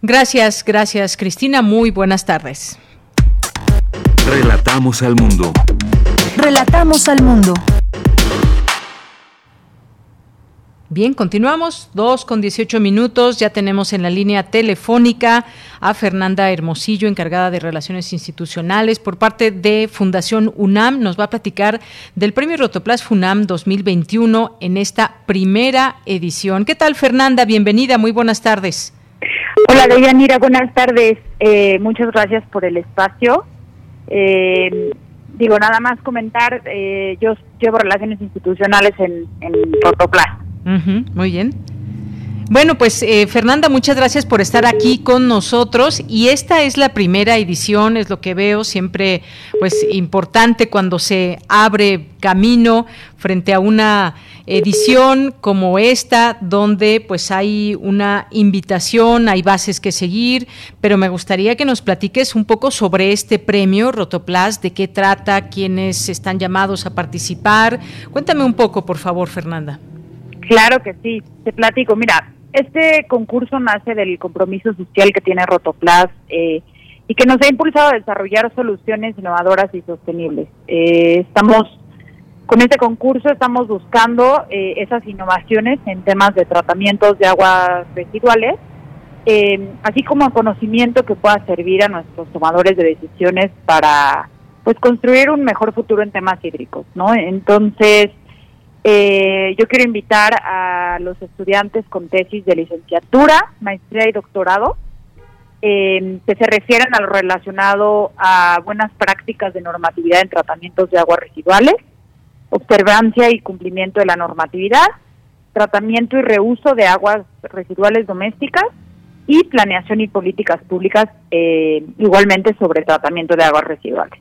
Gracias, gracias Cristina. Muy buenas tardes. Relatamos al mundo. Relatamos al mundo. Bien, continuamos, dos con 18 minutos. Ya tenemos en la línea telefónica a Fernanda Hermosillo, encargada de Relaciones Institucionales por parte de Fundación UNAM. Nos va a platicar del Premio Rotoplas FUNAM 2021 en esta primera edición. ¿Qué tal, Fernanda? Bienvenida, muy buenas tardes. Hola, Deyanira, buenas tardes. Eh, muchas gracias por el espacio. Eh, digo, nada más comentar, eh, yo llevo relaciones institucionales en, en Rotoplas. muy bien. Bueno, pues eh, Fernanda, muchas gracias por estar aquí con nosotros y esta es la primera edición, es lo que veo siempre pues importante cuando se abre camino frente a una edición como esta donde pues hay una invitación, hay bases que seguir, pero me gustaría que nos platiques un poco sobre este premio Rotoplas, de qué trata, quiénes están llamados a participar. Cuéntame un poco, por favor, Fernanda. Claro que sí, te platico. Mira, este concurso nace del compromiso social que tiene Rotoplas eh, y que nos ha impulsado a desarrollar soluciones innovadoras y sostenibles. Eh, estamos con este concurso estamos buscando eh, esas innovaciones en temas de tratamientos de aguas residuales, así como conocimiento que pueda servir a nuestros tomadores de decisiones para pues construir un mejor futuro en temas hídricos, ¿no? Entonces, eh, yo quiero invitar a los estudiantes con tesis de licenciatura, maestría y doctorado eh, que se refieren a lo relacionado a buenas prácticas de normatividad en tratamientos de aguas residuales, observancia y cumplimiento de la normatividad, tratamiento y reuso de aguas residuales domésticas y planeación y políticas públicas eh, igualmente sobre tratamiento de aguas residuales.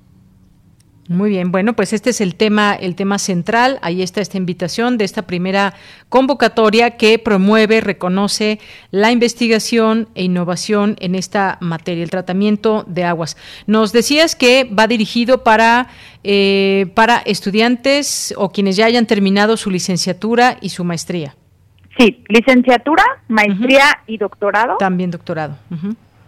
Muy bien, bueno, pues este es el tema, el tema central. Ahí está esta invitación de esta primera convocatoria que promueve, reconoce la investigación e innovación en esta materia, el tratamiento de aguas. Nos decías que va dirigido para eh, para estudiantes o quienes ya hayan terminado su licenciatura y su maestría. Sí, licenciatura, maestría y doctorado. También doctorado.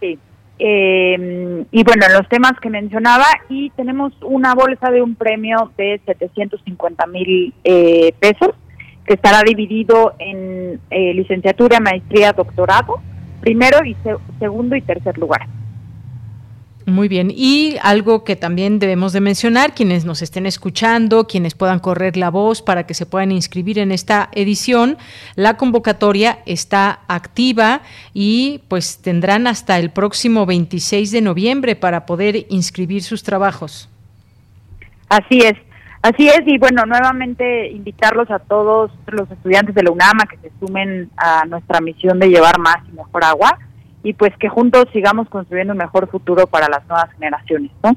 Sí. Eh, y bueno, los temas que mencionaba, y tenemos una bolsa de un premio de 750 mil eh, pesos, que estará dividido en eh, licenciatura, maestría, doctorado, primero y segundo y tercer lugar. Muy bien, y algo que también debemos de mencionar, quienes nos estén escuchando, quienes puedan correr la voz para que se puedan inscribir en esta edición, la convocatoria está activa y pues tendrán hasta el próximo 26 de noviembre para poder inscribir sus trabajos. Así es, así es, y bueno, nuevamente invitarlos a todos los estudiantes de la UNAMA que se sumen a nuestra misión de llevar más y mejor agua y pues que juntos sigamos construyendo un mejor futuro para las nuevas generaciones, ¿no?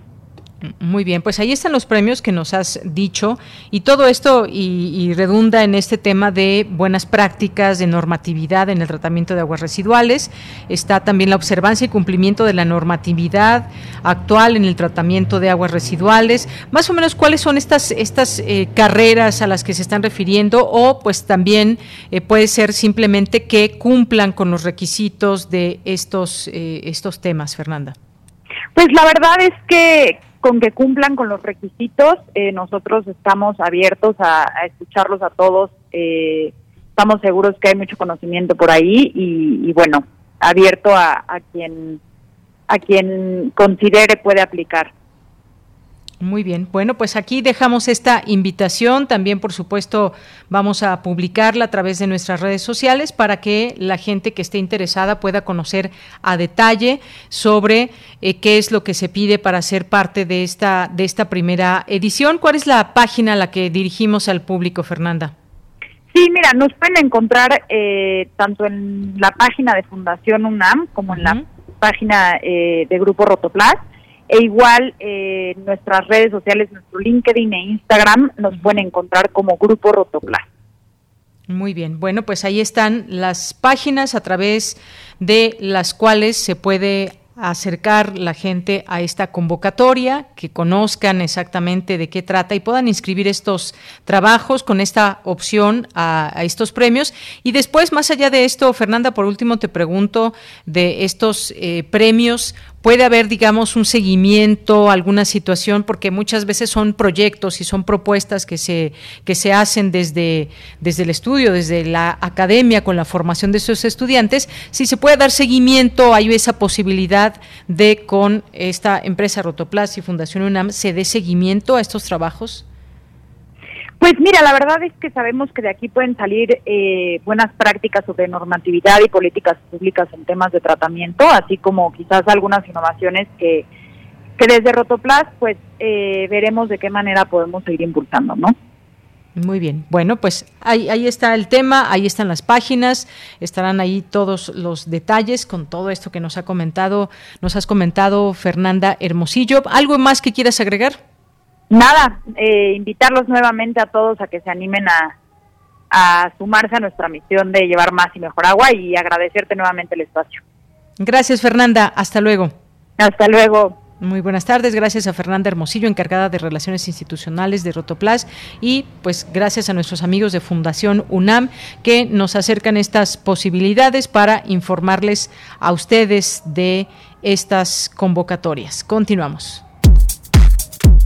Muy bien, pues ahí están los premios que nos has dicho y todo esto y, redunda en este tema de buenas prácticas, de normatividad en el tratamiento de aguas residuales. Está también la observancia y cumplimiento de la normatividad actual en el tratamiento de aguas residuales. Más o menos cuáles son estas estas eh, carreras a las que se están refiriendo o pues también eh, puede ser simplemente que cumplan con los requisitos de estos eh, estos temas, Fernanda. Pues la verdad es que con que cumplan con los requisitos, eh, nosotros estamos abiertos a, escucharlos a todos. Eh, estamos seguros que hay mucho conocimiento por ahí y, bueno, abierto a quien a quien considere puede aplicar. Muy bien, bueno, pues aquí dejamos esta invitación, también por supuesto vamos a publicarla a través de nuestras redes sociales para que la gente que esté interesada pueda conocer a detalle sobre eh, qué es lo que se pide para ser parte de esta, de esta primera edición. ¿Cuál es la página a la que dirigimos al público, Fernanda? Sí, mira, nos pueden encontrar eh, tanto en la página de Fundación UNAM como en la página eh, de Grupo Rotoplas e igual eh, nuestras redes sociales, nuestro LinkedIn e Instagram nos pueden encontrar como Grupo Rotoplas. Muy bien, bueno, pues ahí están las páginas a través de las cuales se puede acercar la gente a esta convocatoria, que conozcan exactamente de qué trata y puedan inscribir estos trabajos con esta opción a, estos premios. Y después, más allá de esto, Fernanda, por último te pregunto de estos eh, premios, puede haber, digamos, un seguimiento, alguna situación, porque muchas veces son proyectos y son propuestas que se, que se hacen desde, desde el estudio, desde la academia, con la formación de esos estudiantes. Si se puede dar seguimiento, hay esa posibilidad de con esta empresa Rotoplas y Fundación UNAM se dé seguimiento a estos trabajos. Pues mira, la verdad es que sabemos que de aquí pueden salir eh, buenas prácticas sobre normatividad y políticas públicas en temas de tratamiento, así como quizás algunas innovaciones que, que desde Rotoplas pues eh, veremos de qué manera podemos seguir impulsando, ¿no? Muy bien. Bueno, pues ahí, ahí está el tema, ahí están las páginas, estarán ahí todos los detalles con todo esto que nos ha comentado, nos has comentado Fernanda Hermosillo. ¿Algo más que quieras agregar? Nada, eh, invitarlos nuevamente a todos a que se animen a, a sumarse a nuestra misión de llevar más y mejor agua y agradecerte nuevamente el espacio. Gracias, Fernanda. Hasta luego. Hasta luego. Muy buenas tardes, gracias a Fernanda Hermosillo, encargada de Relaciones Institucionales de Rotoplas, y pues gracias a nuestros amigos de Fundación UNAM que nos acercan estas posibilidades para informarles a ustedes de estas convocatorias. Continuamos.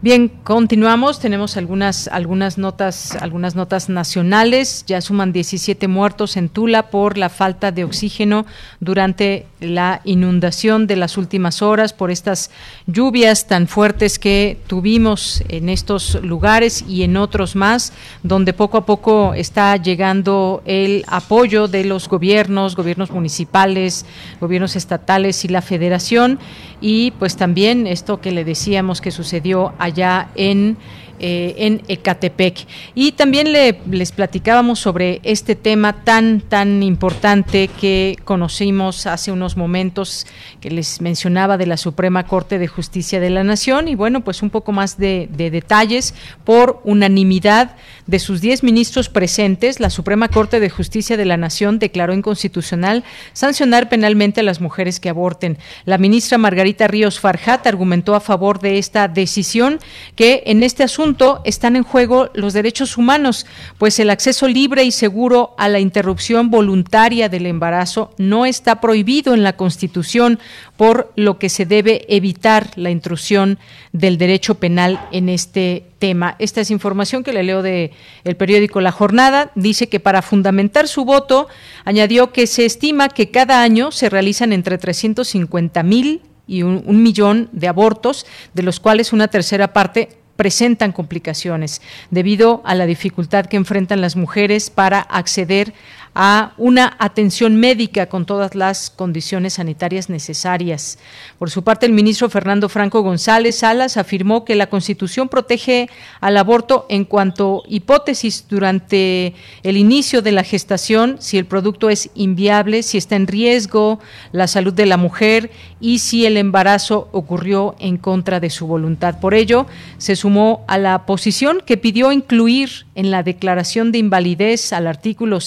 Bien, continuamos. Tenemos algunas, algunas notas, algunas notas nacionales. Ya suman 17 muertos en Tula por la falta de oxígeno durante la inundación de las últimas horas, por estas lluvias tan fuertes que tuvimos en estos lugares y en otros más, donde poco a poco está llegando el apoyo de los gobiernos, gobiernos municipales, gobiernos estatales y la federación. Y pues también esto que le decíamos que sucedió allá en eh, en Ecatepec. Y también le, les platicábamos sobre este tema tan, tan importante que conocimos hace unos momentos, que les mencionaba de la Suprema Corte de Justicia de la Nación. Y bueno, pues un poco más de, de detalles. Por unanimidad de sus 10 ministros presentes, la Suprema Corte de Justicia de la Nación declaró inconstitucional sancionar penalmente a las mujeres que aborten. La ministra Margarita Ríos Farjat argumentó a favor de esta decisión que en este asunto están en juego los derechos humanos, pues el acceso libre y seguro a la interrupción voluntaria del embarazo no está prohibido en la Constitución, por lo que se debe evitar la intrusión del derecho penal en este tema. Esta es información que le leo de el periódico La Jornada. Dice que para fundamentar su voto, añadió que se estima que cada año se realizan entre 350 mil y un, un, millón de abortos, de los cuales una tercera parte presentan complicaciones debido a la dificultad que enfrentan las mujeres para acceder a una atención médica con todas las condiciones sanitarias necesarias. Por su parte, el ministro Fernando Franco González Salas afirmó que la Constitución protege al aborto en cuanto hipótesis durante el inicio de la gestación, si el producto es inviable, si está en riesgo la salud de la mujer y si el embarazo ocurrió en contra de su voluntad. Por ello, se sumó a la posición que pidió incluir en la declaración de invalidez al artículo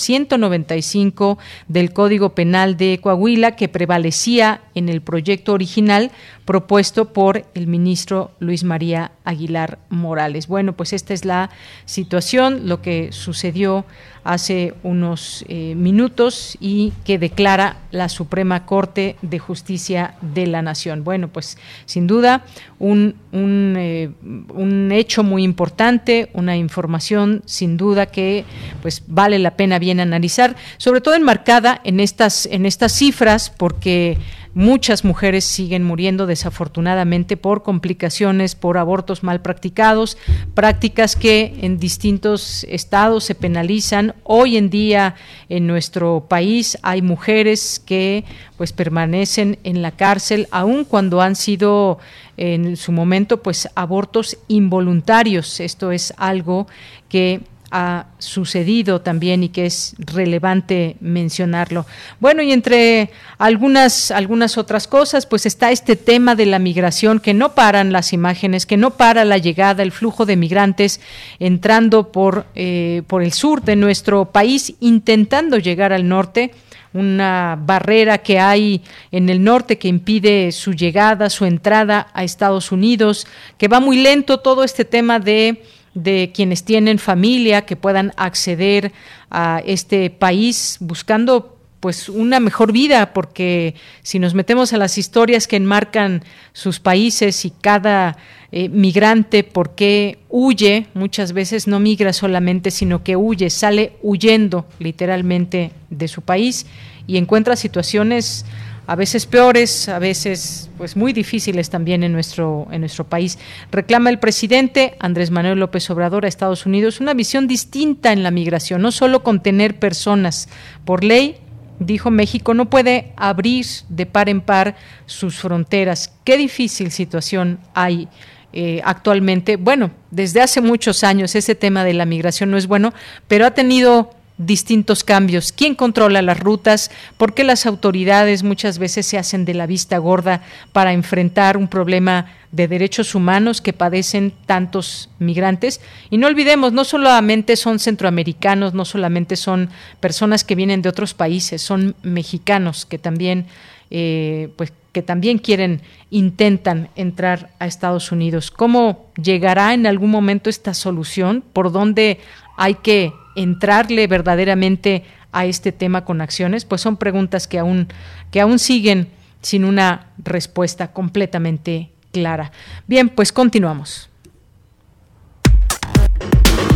195 del Código Penal de Coahuila que prevalecía en el proyecto original propuesto por el ministro Luis María Aguilar Morales. Bueno, pues esta es la situación, lo que sucedió hace unos eh, minutos y que declara la Suprema Corte de Justicia de la Nación. Bueno, pues sin duda un, un, eh, un hecho muy importante, una información sin duda que pues vale la pena bien analizar, sobre todo enmarcada en estas, en estas cifras, porque Muchas mujeres siguen muriendo desafortunadamente por complicaciones, por abortos mal practicados, prácticas que en distintos estados se penalizan. Hoy en día en nuestro país hay mujeres que pues permanecen en la cárcel aun cuando han sido en su momento pues abortos involuntarios. Esto es algo que ha sucedido también y que es relevante mencionarlo. Bueno, y entre algunas, algunas otras cosas, pues está este tema de la migración, que no paran las imágenes, que no para la llegada, el flujo de migrantes entrando por, eh, por el sur de nuestro país, intentando llegar al norte una barrera que hay en el norte que impide su llegada, su entrada a Estados Unidos, que va muy lento todo este tema de de quienes tienen familia que puedan acceder a este país buscando pues una mejor vida porque si nos metemos a las historias que enmarcan sus países y cada eh, migrante por qué huye, muchas veces no migra solamente, sino que huye, sale huyendo literalmente de su país y encuentra situaciones a veces peores, a veces pues muy difíciles también en nuestro en nuestro país. Reclama el presidente Andrés Manuel López Obrador a Estados Unidos una visión distinta en la migración, no solo contener personas por ley, dijo México no puede abrir de par en par sus fronteras. Qué difícil situación hay eh, actualmente. Bueno, desde hace muchos años ese tema de la migración no es bueno, pero ha tenido distintos cambios. ¿Quién controla las rutas? ¿Por qué las autoridades muchas veces se hacen de la vista gorda para enfrentar un problema de derechos humanos que padecen tantos migrantes? Y no olvidemos, no solamente son centroamericanos, no solamente son personas que vienen de otros países, son mexicanos que también, eh, pues, que también quieren, intentan entrar a Estados Unidos. ¿Cómo llegará en algún momento esta solución? ¿Por dónde hay que entrarle verdaderamente a este tema con acciones? Pues son preguntas que aún, que aún siguen sin una respuesta completamente clara. Bien, pues continuamos.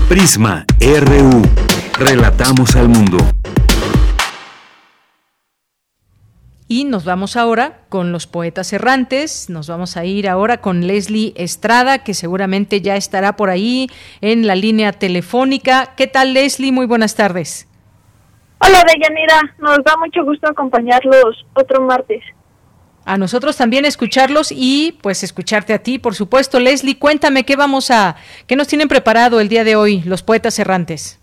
Prisma RU. Relatamos al mundo. Y nos vamos ahora con los poetas errantes, nos vamos a ir ahora con Leslie Estrada, que seguramente ya estará por ahí en la línea telefónica. ¿Qué tal Leslie? Muy buenas tardes. Hola Deyanira, nos da mucho gusto acompañarlos otro martes. A nosotros también escucharlos y pues escucharte a ti, por supuesto. Leslie, cuéntame qué vamos a, qué nos tienen preparado el día de hoy los poetas errantes.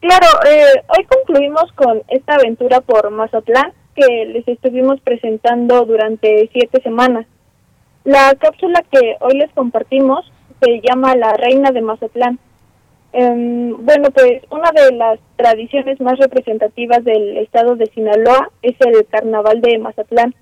Claro, eh, hoy concluimos con esta aventura por Mazatlán que les estuvimos presentando durante siete semanas. La cápsula que hoy les compartimos se llama La Reina de Mazatlán. Em, bueno, pues una de las tradiciones más representativas del estado de Sinaloa es el Carnaval de Mazatlán.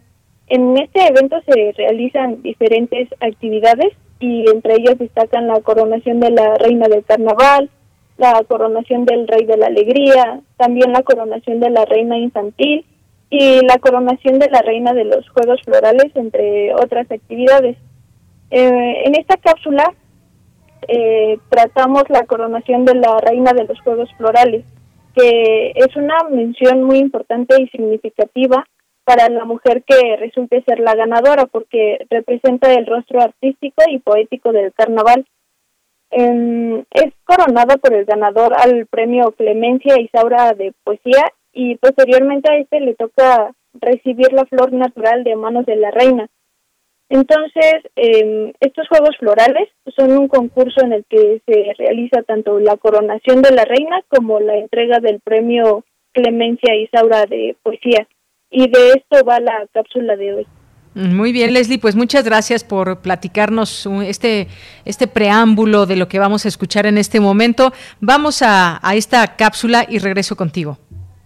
En este evento se realizan diferentes actividades y entre ellas destacan la coronación de la Reina del Carnaval, la coronación del Rey de la Alegría, también la coronación de la Reina Infantil y la coronación de la reina de los Juegos Florales, entre otras actividades. Eh, en esta cápsula eh, tratamos la coronación de la reina de los Juegos Florales, que es una mención muy importante y significativa para la mujer que resulte ser la ganadora, porque representa el rostro artístico y poético del carnaval. Em, es coronada por el ganador al premio Clemencia Isaura de Poesía y posteriormente a este le toca recibir la flor natural de manos de la reina. Entonces, eh, estos Juegos Florales son un concurso en el que se realiza tanto la coronación de la reina como la entrega del premio Clemencia Isaura de Poesía. Y de esto va la cápsula de hoy. Muy bien, Leslie, pues muchas gracias por platicarnos este, este preámbulo de lo que vamos a escuchar en este momento. Vamos a, a esta cápsula y regreso contigo.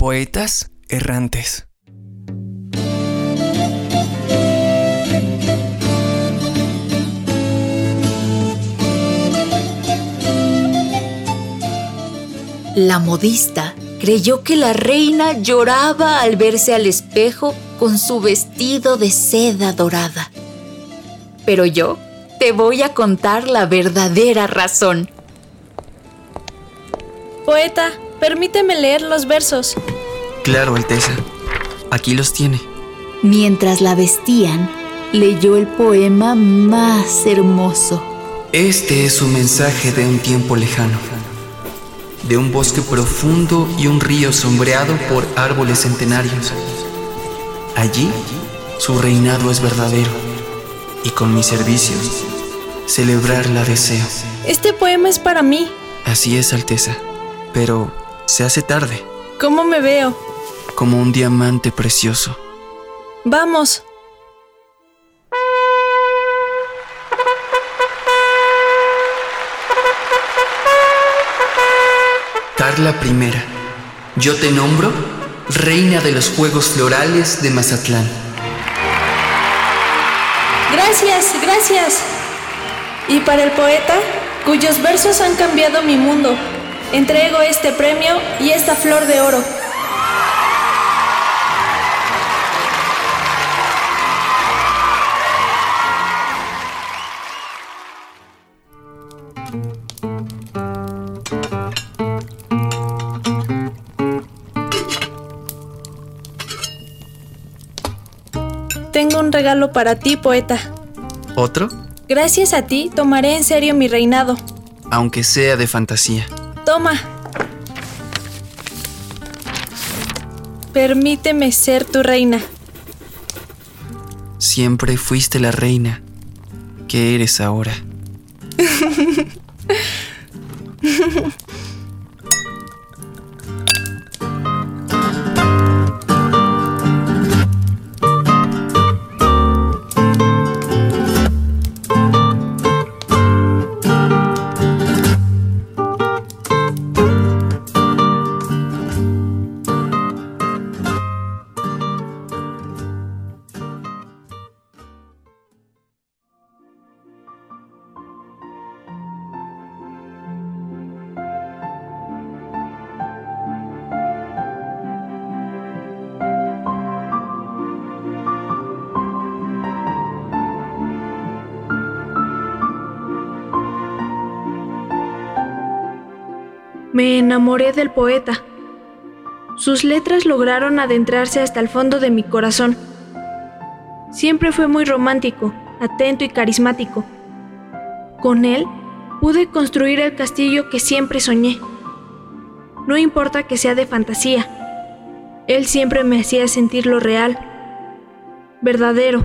poetas errantes. La modista creyó que la reina lloraba al verse al espejo con su vestido de seda dorada. Pero yo te voy a contar la verdadera razón. Poeta, Permíteme leer los versos. Claro, Alteza. Aquí los tiene. Mientras la vestían, leyó el poema más hermoso. Este es un mensaje de un tiempo lejano, de un bosque profundo y un río sombreado por árboles centenarios. Allí, su reinado es verdadero, y con mis servicios, celebrarla deseo. Este poema es para mí. Así es, Alteza, pero se hace tarde. ¿Cómo me veo? Como un diamante precioso. Vamos. Carla primera, yo te nombro reina de los Juegos Florales de Mazatlán. Gracias, gracias. Y para el poeta, cuyos versos han cambiado mi mundo, entrego este premio y esta flor de oro. Tengo un regalo para ti, poeta. ¿Otro? Gracias a ti tomaré en serio mi reinado. Aunque sea de fantasía. Toma. Permíteme ser tu reina. Siempre fuiste la reina que eres ahora. (laughs) Me enamoré del poeta. Sus letras lograron adentrarse hasta el fondo de mi corazón. Siempre fue muy romántico, atento y carismático. Con él pude construir el castillo que siempre soñé. No importa que sea de fantasía, él siempre me hacía sentir lo real, verdadero.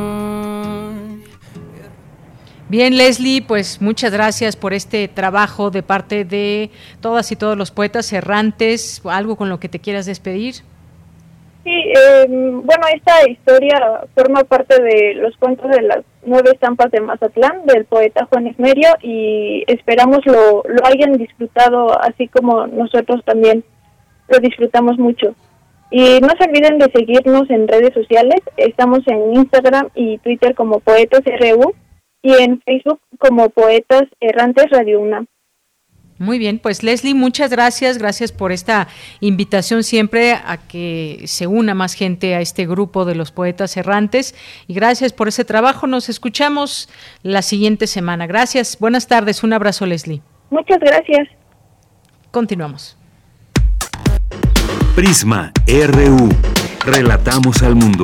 Bien, Leslie, pues muchas gracias por este trabajo de parte de todas y todos los poetas errantes. ¿Algo con lo que te quieras despedir? Sí, eh, bueno, esta historia forma parte de los cuentos de las nueve estampas de Mazatlán del poeta Juan Esmerio y esperamos lo, lo hayan disfrutado así como nosotros también lo disfrutamos mucho. Y no se olviden de seguirnos en redes sociales, estamos en Instagram y Twitter como Poetas RU y en Facebook como Poetas Errantes Radio UNAM. Muy bien, pues Leslie, muchas gracias, gracias por esta invitación siempre a que se una más gente a este grupo de los poetas errantes y gracias por ese trabajo. Nos escuchamos la siguiente semana. Gracias, buenas tardes, un abrazo Leslie. Muchas gracias. Continuamos. Prisma RU. Relatamos al mundo.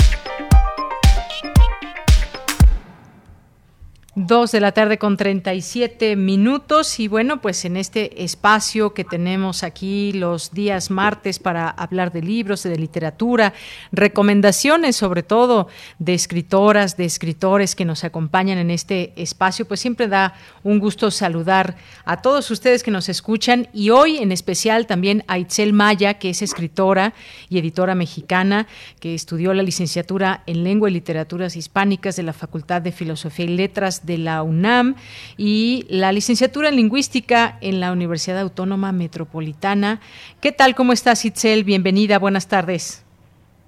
Dos de la tarde con 37 minutos. Y bueno, pues en este espacio que tenemos aquí los días martes para hablar de libros, de literatura, recomendaciones sobre todo de escritoras, de escritores que nos acompañan en este espacio, pues siempre da un gusto saludar a todos ustedes que nos escuchan. Y hoy en especial también a Itzel Maya, que es escritora y editora mexicana, que estudió la licenciatura en Lengua y Literaturas Hispánicas de la Facultad de Filosofía y Letras de la UNAM y la licenciatura en lingüística en la Universidad Autónoma Metropolitana. ¿Qué tal? ¿Cómo estás, Itzel? Bienvenida, buenas tardes.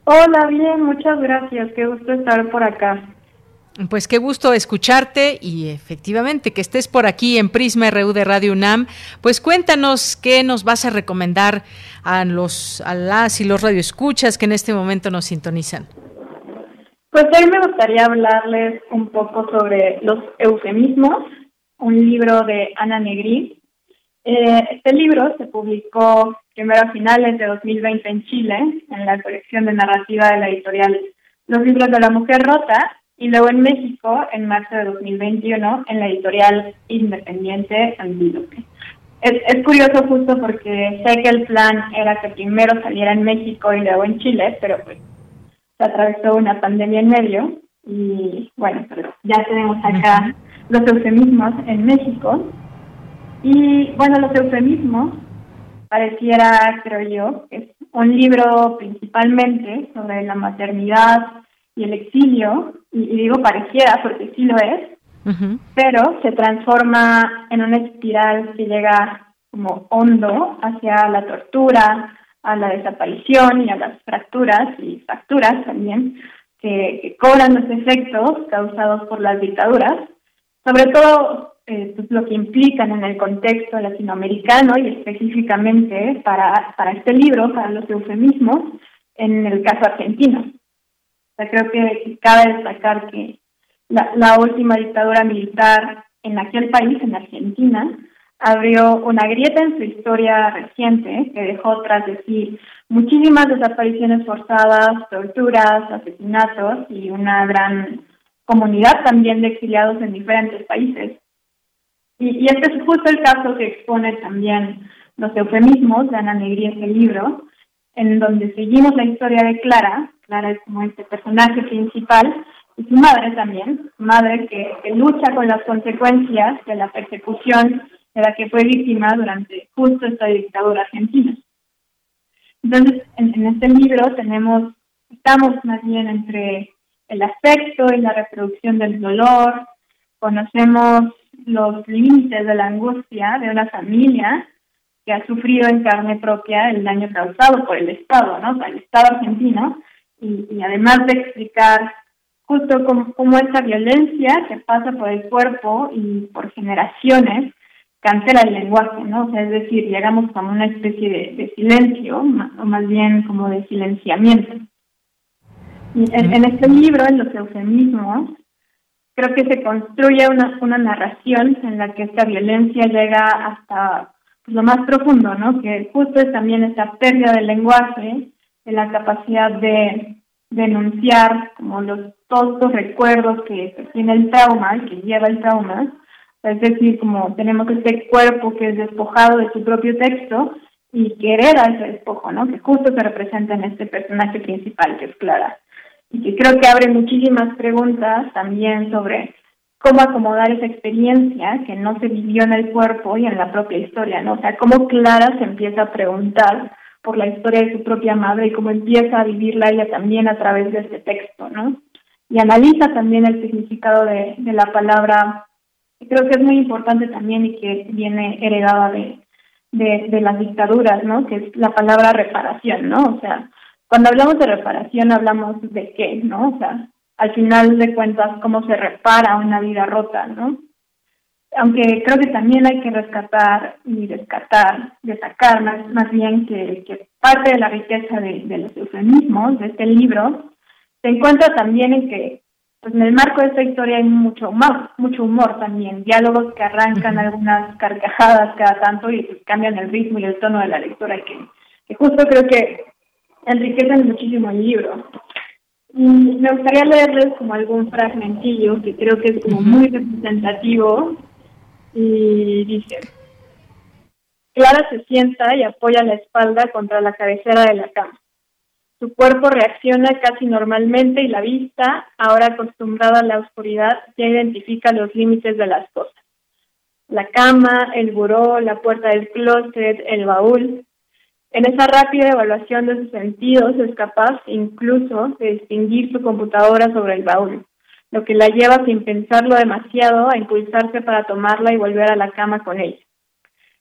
Hola, bien, muchas gracias. Qué gusto estar por acá. Pues qué gusto escucharte y efectivamente que estés por aquí en Prisma RU de Radio UNAM. Pues cuéntanos qué nos vas a recomendar a los a las y los radioescuchas que en este momento nos sintonizan. Pues hoy me gustaría hablarles un poco sobre los eufemismos, un libro de Ana Negri. Eh, este libro se publicó primero a finales de 2020 en Chile, en la colección de narrativa de la editorial Los Libros de la Mujer Rota, y luego en México en marzo de 2021 en la editorial independiente Antílope. Es, es curioso justo porque sé que el plan era que primero saliera en México y luego en Chile, pero pues se atravesó una pandemia en medio y bueno, pero ya tenemos acá los eufemismos en México. Y bueno, los eufemismos pareciera, creo yo, es un libro principalmente sobre la maternidad y el exilio, y, digo pareciera porque sí lo es, pero se transforma en una espiral que llega como hondo hacia la tortura, a la desaparición y a las fracturas y facturas también que, cobran los efectos causados por las dictaduras, sobre todo eh, pues, lo que implican en el contexto latinoamericano y específicamente para, para este libro, para los eufemismos, en el caso argentino. O sea, creo que cabe destacar que la, la última dictadura militar en aquel país, en Argentina, abrió una grieta en su historia reciente que dejó tras de sí muchísimas desapariciones forzadas, torturas, asesinatos y una gran comunidad también de exiliados en diferentes países. Y, y este es justo el caso que expone también los eufemismos de Ana Negri ese libro, en donde seguimos la historia de Clara, Clara es como este personaje principal, y su madre también, madre que, que lucha con las consecuencias de la persecución de la que fue víctima durante justo esta dictadura argentina. Entonces, en, este libro tenemos, estamos más bien entre el afecto y la reproducción del dolor, conocemos los límites de la angustia de una familia que ha sufrido en carne propia el daño causado por el Estado, ¿no? Por el Estado argentino, y, y además de explicar justo cómo, cómo esta violencia que pasa por el cuerpo y por generaciones cancela el lenguaje, ¿no? O sea, es decir, llegamos como una especie de, silencio, o más bien como de silenciamiento. En, este libro, en los eufemismos, creo que se construye una, narración en la que esta violencia llega hasta pues, lo más profundo, ¿no? Que justo es también esa pérdida del lenguaje, de la capacidad de denunciar como los todos los recuerdos que tiene el trauma, que lleva el trauma, es decir, como tenemos este cuerpo que es despojado de su propio texto y que hereda ese despojo, ¿no? Que justo se representa en este personaje principal, que es Clara. Y que creo que abre muchísimas preguntas también sobre cómo acomodar esa experiencia que no se vivió en el cuerpo y en la propia historia, ¿no? O sea, cómo Clara se empieza a preguntar por la historia de su propia madre y cómo empieza a vivirla ella también a través de este texto, ¿no? Y analiza también el significado de, de la palabra creo que es muy importante también y que viene heredada de, de, las dictaduras, ¿no? Que es la palabra reparación, ¿no? O sea, cuando hablamos de reparación hablamos de qué, ¿no? O sea, al final de cuentas, cómo se repara una vida rota, ¿no? Aunque creo que también hay que rescatar y descartar, destacar más, más bien que, parte de la riqueza de, de los eufemismos de este libro se encuentra también en que pues en el marco de esta historia hay mucho humor, mucho humor también, diálogos que arrancan algunas carcajadas cada tanto y pues cambian el ritmo y el tono de la lectura que, que justo creo que enriquecen muchísimo el libro. Y me gustaría leerles como algún fragmentillo que creo que es como muy representativo y dice, Clara se sienta y apoya la espalda contra la cabecera de la cama. Su cuerpo reacciona casi normalmente y la vista, ahora acostumbrada a la oscuridad, ya identifica los límites de las cosas. La cama, el buró, la puerta del closet, el baúl. En esa rápida evaluación de sus sentidos es capaz incluso de distinguir su computadora sobre el baúl, lo que la lleva sin pensarlo demasiado a impulsarse para tomarla y volver a la cama con ella.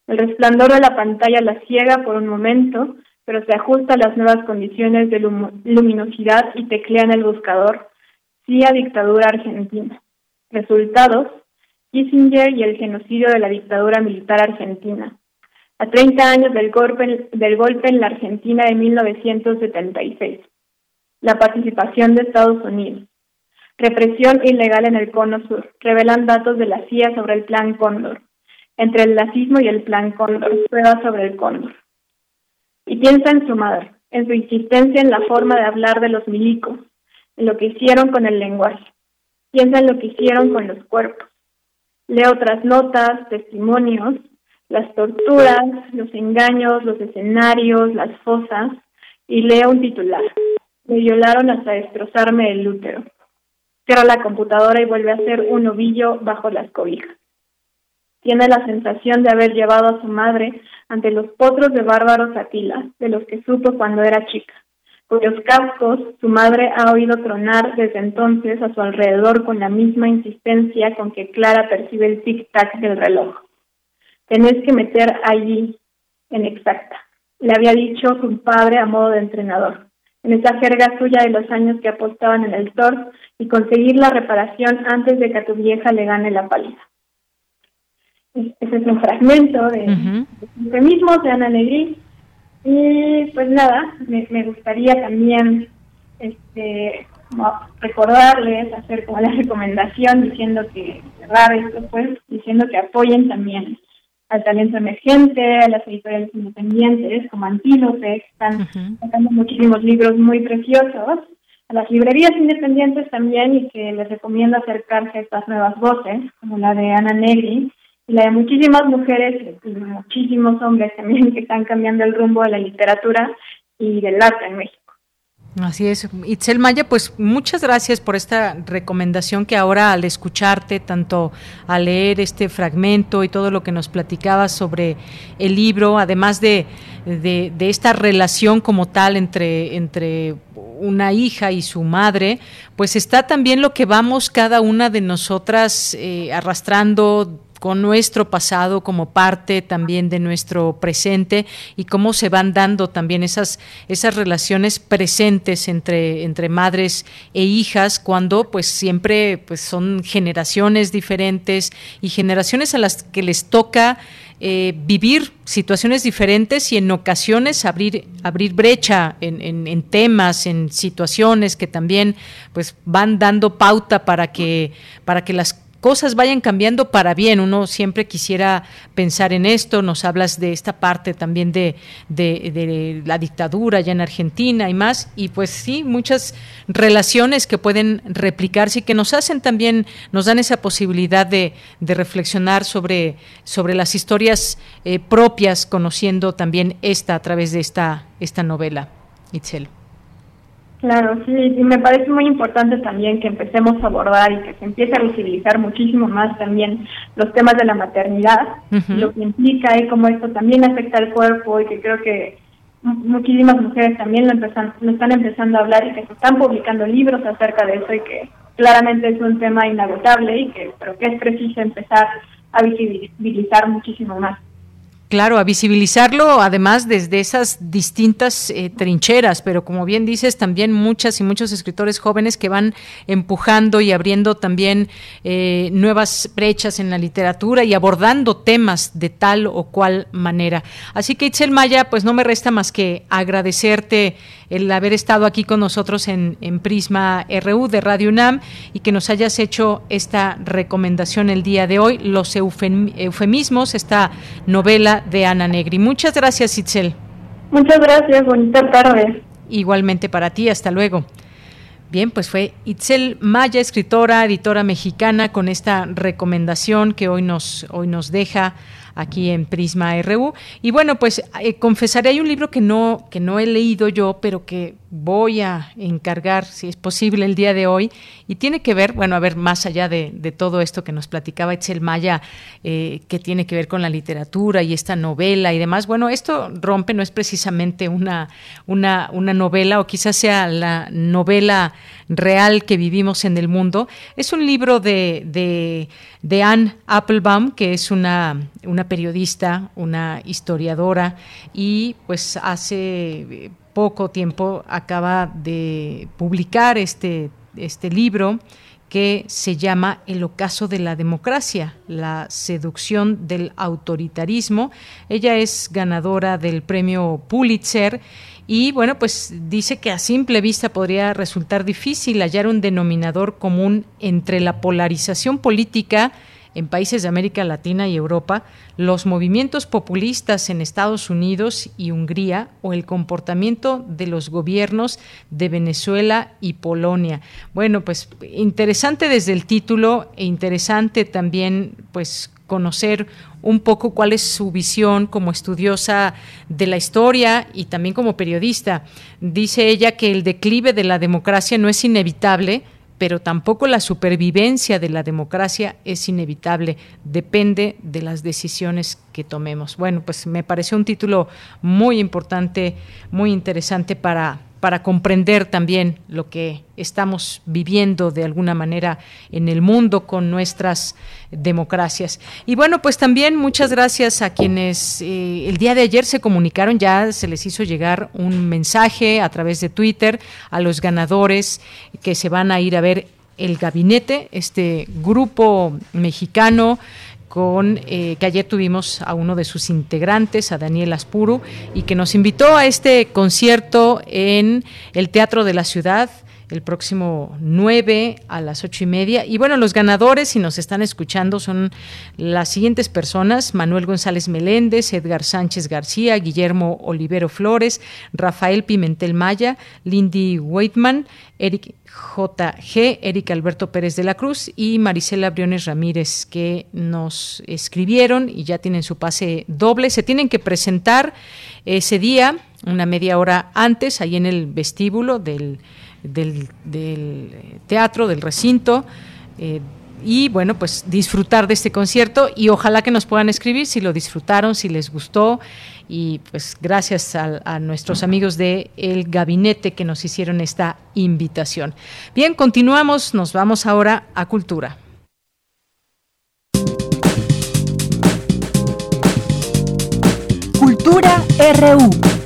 El resplandor de la pantalla la ciega por un momento, pero se ajusta a las nuevas condiciones de luminosidad y teclea en el buscador sí a dictadura argentina. Resultados, Kissinger y el genocidio de la dictadura militar argentina. A 30 años del golpe, del golpe en la Argentina de 1976. La participación de Estados Unidos. Represión ilegal en el Cono Sur. Revelan datos de la CIA sobre el Plan Cóndor. entre el nazismo y el plan Cóndor, prueba sobre el cóndor. Y piensa en su madre, en su insistencia en la forma de hablar de los milicos, en lo que hicieron con el lenguaje. Piensa en lo que hicieron con los cuerpos. Lee otras notas, testimonios, las torturas, los engaños, los escenarios, las fosas, y lee un titular. Me violaron hasta destrozarme el útero. Cierra la computadora y vuelve a hacer un ovillo bajo las cobijas. Tiene la sensación de haber llevado a su madre ante los potros de bárbaros Atila, de los que supo cuando era chica, cuyos cascos su madre ha oído tronar desde entonces a su alrededor con la misma insistencia con que Clara percibe el tic-tac del reloj. Tenés que meter allí, en exacta. Le había dicho su padre a modo de entrenador, en esa jerga suya de los años que apostaban en el TOR y conseguir la reparación antes de que a tu vieja le gane la paliza. Ese es un fragmento de, uh de Ana Negri. Y pues nada, me, gustaría también este, recordarles, hacer como la (laughs) recomendación diciendo que cerrar esto, pues, diciendo que apoyen también al talento emergente, a las editoriales independientes como Antílope, que están sacando muchísimos libros muy preciosos, a las librerías independientes también y que les recomiendo acercarse a estas nuevas voces, como la de Ana Negri, la de muchísimas mujeres y muchísimos hombres también que están cambiando el rumbo de la literatura y del arte en México. Así es. Itzel Maya, pues muchas gracias por esta recomendación que ahora al escucharte, tanto al leer este fragmento y todo lo que nos platicabas sobre el libro, además de, de, esta relación como tal entre, entre una hija y su madre, pues está también lo que vamos cada una de nosotras eh, arrastrando con nuestro pasado como parte también de nuestro presente y cómo se van dando también esas, esas relaciones presentes entre, entre madres e hijas cuando pues siempre pues son generaciones diferentes y generaciones a las que les toca eh, vivir situaciones diferentes y en ocasiones abrir, abrir brecha en, en, en, temas, en situaciones que también pues van dando pauta para que, para que las cosas vayan cambiando para bien. Uno siempre quisiera pensar en esto. Nos hablas de esta parte también de, de, la dictadura ya en Argentina y más. Y pues sí, muchas relaciones que pueden replicarse y que nos hacen también, nos dan esa posibilidad de, de reflexionar sobre, sobre las historias eh, propias, conociendo también esta a través de esta, esta novela. Itzel. Claro, sí, y me parece muy importante también que empecemos a abordar y que se empiece a visibilizar muchísimo más también los temas de la maternidad, lo que implica y cómo esto también afecta al cuerpo y que creo que muchísimas mujeres también lo, empezan, lo están empezando a hablar y que se están publicando libros acerca de eso y que claramente es un tema inagotable y que pero que es preciso empezar a visibilizar muchísimo más. Claro, a visibilizarlo además desde esas distintas eh, trincheras, pero como bien dices, también muchas y muchos escritores jóvenes que van empujando y abriendo también eh, nuevas brechas en la literatura y abordando temas de tal o cual manera. Así que Itzel Maya, pues no me resta más que agradecerte el haber estado aquí con nosotros en, en Prisma RU de Radio UNAM y que nos hayas hecho esta recomendación el día de hoy, los eufemismos, esta novela de Ana Negri. Muchas gracias, Itzel. Muchas gracias, bonita tarde. Igualmente para ti, hasta luego. Bien, pues fue Itzel Maya, escritora, editora mexicana, con esta recomendación que hoy nos, hoy nos deja aquí en Prisma RU. Y bueno, pues eh, confesaré, hay un libro que no, que no he leído yo, pero que voy a encargar, si es posible, el día de hoy, y tiene que ver, bueno, a ver, más allá de, todo esto que nos platicaba Etzel Maya, eh, que tiene que ver con la literatura y esta novela y demás, bueno, esto rompe, no es precisamente una, una, una novela, o quizás sea la novela real que vivimos en el mundo, es un libro de, de, Anne Applebaum, que es una, una periodista, una historiadora, y pues hace poco tiempo acaba de publicar este, este libro que se llama El ocaso de la democracia, la seducción del autoritarismo. Ella es ganadora del premio Pulitzer y bueno, pues dice que a simple vista podría resultar difícil hallar un denominador común entre la polarización política en países de América Latina y Europa, los movimientos populistas en Estados Unidos y Hungría o el comportamiento de los gobiernos de Venezuela y Polonia. Bueno, pues interesante desde el título e interesante también pues conocer un poco cuál es su visión como estudiosa de la historia y también como periodista. Dice ella que el declive de la democracia no es inevitable, pero tampoco la supervivencia de la democracia es inevitable, depende de las decisiones que tomemos. Bueno, pues me pareció un título muy importante, muy interesante para para comprender también lo que estamos viviendo de alguna manera en el mundo con nuestras democracias. Y bueno, pues también muchas gracias a quienes eh, el día de ayer se comunicaron, ya se les hizo llegar un mensaje a través de Twitter a los ganadores que se van a ir a ver el gabinete, este grupo mexicano con eh, que ayer tuvimos a uno de sus integrantes, a Daniel Aspuru, y que nos invitó a este concierto en el Teatro de la Ciudad el próximo 9 a las ocho y media. Y bueno, los ganadores, si nos están escuchando, son las siguientes personas: Manuel González Meléndez, Edgar Sánchez García, Guillermo Olivero Flores, Rafael Pimentel Maya, Lindy Waitman, Eric JG, Eric Alberto Pérez de la Cruz y Marisela Briones Ramírez, que nos escribieron y ya tienen su pase doble. Se tienen que presentar ese día, una media hora antes, ahí en el vestíbulo del, del, teatro, del recinto. Eh, y bueno, pues disfrutar de este concierto y ojalá que nos puedan escribir si lo disfrutaron, si les gustó y pues gracias a, nuestros amigos de El Gabinete que nos hicieron esta invitación. Bien, continuamos, nos vamos ahora a Cultura. Cultura RU.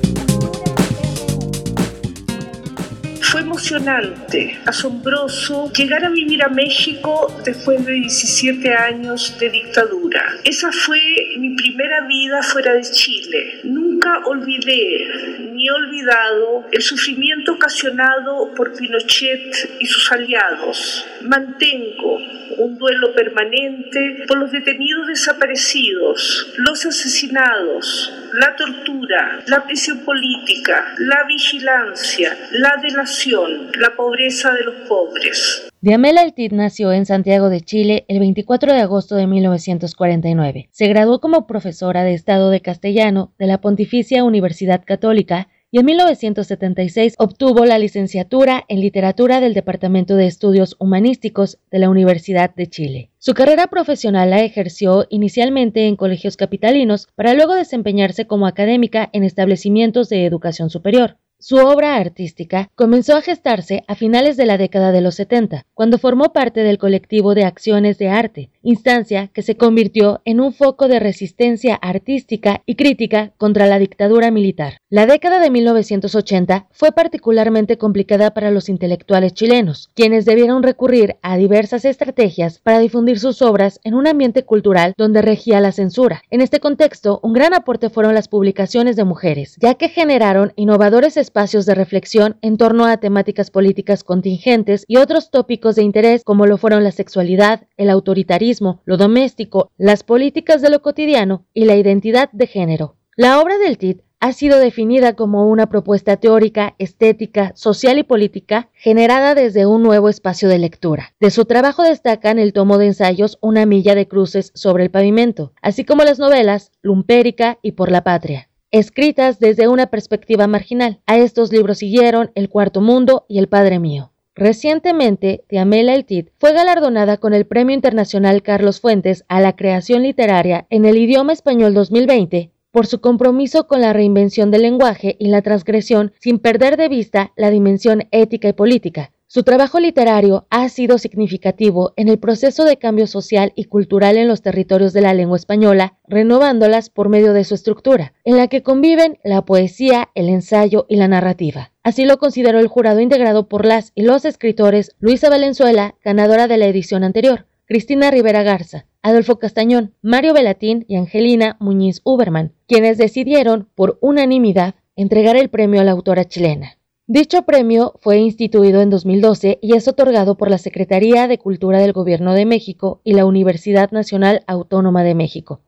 Emocionante, asombroso llegar a vivir a México después de 17 años de dictadura. Esa fue mi primera vida fuera de Chile. Nunca olvidé ni he olvidado el sufrimiento ocasionado por Pinochet y sus aliados. Mantengo un duelo permanente por los detenidos desaparecidos, los asesinados, la tortura, la prisión política, la vigilancia, la delación, la pobreza de los pobres. Diamela Eltit nació en Santiago de Chile el 24 de agosto de 1949. Se graduó como profesora de Estado de Castellano de la Pontificia Universidad Católica y en 1976 obtuvo la licenciatura en Literatura del Departamento de Estudios Humanísticos de la Universidad de Chile. Su carrera profesional la ejerció inicialmente en colegios capitalinos para luego desempeñarse como académica en establecimientos de educación superior. Su obra artística comenzó a gestarse a finales de la década de los 70, cuando formó parte del colectivo de acciones de arte, instancia que se convirtió en un foco de resistencia artística y crítica contra la dictadura militar. La década de 1980 fue particularmente complicada para los intelectuales chilenos, quienes debieron recurrir a diversas estrategias para difundir sus obras en un ambiente cultural donde regía la censura. En este contexto, un gran aporte fueron las publicaciones de mujeres, ya que generaron innovadores espacios de reflexión en torno a temáticas políticas contingentes y otros tópicos de interés como lo fueron la sexualidad, el autoritarismo, lo doméstico, las políticas de lo cotidiano y la identidad de género. La obra del TIT ha sido definida como una propuesta teórica, estética, social y política generada desde un nuevo espacio de lectura. De su trabajo destacan el tomo de ensayos Una milla de cruces sobre el pavimento, así como las novelas Lumpérica y Por la Patria escritas desde una perspectiva marginal. A estos libros siguieron El Cuarto Mundo y El Padre Mío. Recientemente, Tiamela El fue galardonada con el Premio Internacional Carlos Fuentes a la creación literaria en el idioma español 2020 por su compromiso con la reinvención del lenguaje y la transgresión sin perder de vista la dimensión ética y política, su trabajo literario ha sido significativo en el proceso de cambio social y cultural en los territorios de la lengua española, renovándolas por medio de su estructura, en la que conviven la poesía, el ensayo y la narrativa. Así lo consideró el jurado integrado por las y los escritores Luisa Valenzuela, ganadora de la edición anterior, Cristina Rivera Garza, Adolfo Castañón, Mario Velatín y Angelina Muñiz Uberman, quienes decidieron, por unanimidad, entregar el premio a la autora chilena. Dicho premio fue instituido en 2012 y es otorgado por la Secretaría de Cultura del Gobierno de México y la Universidad Nacional Autónoma de México.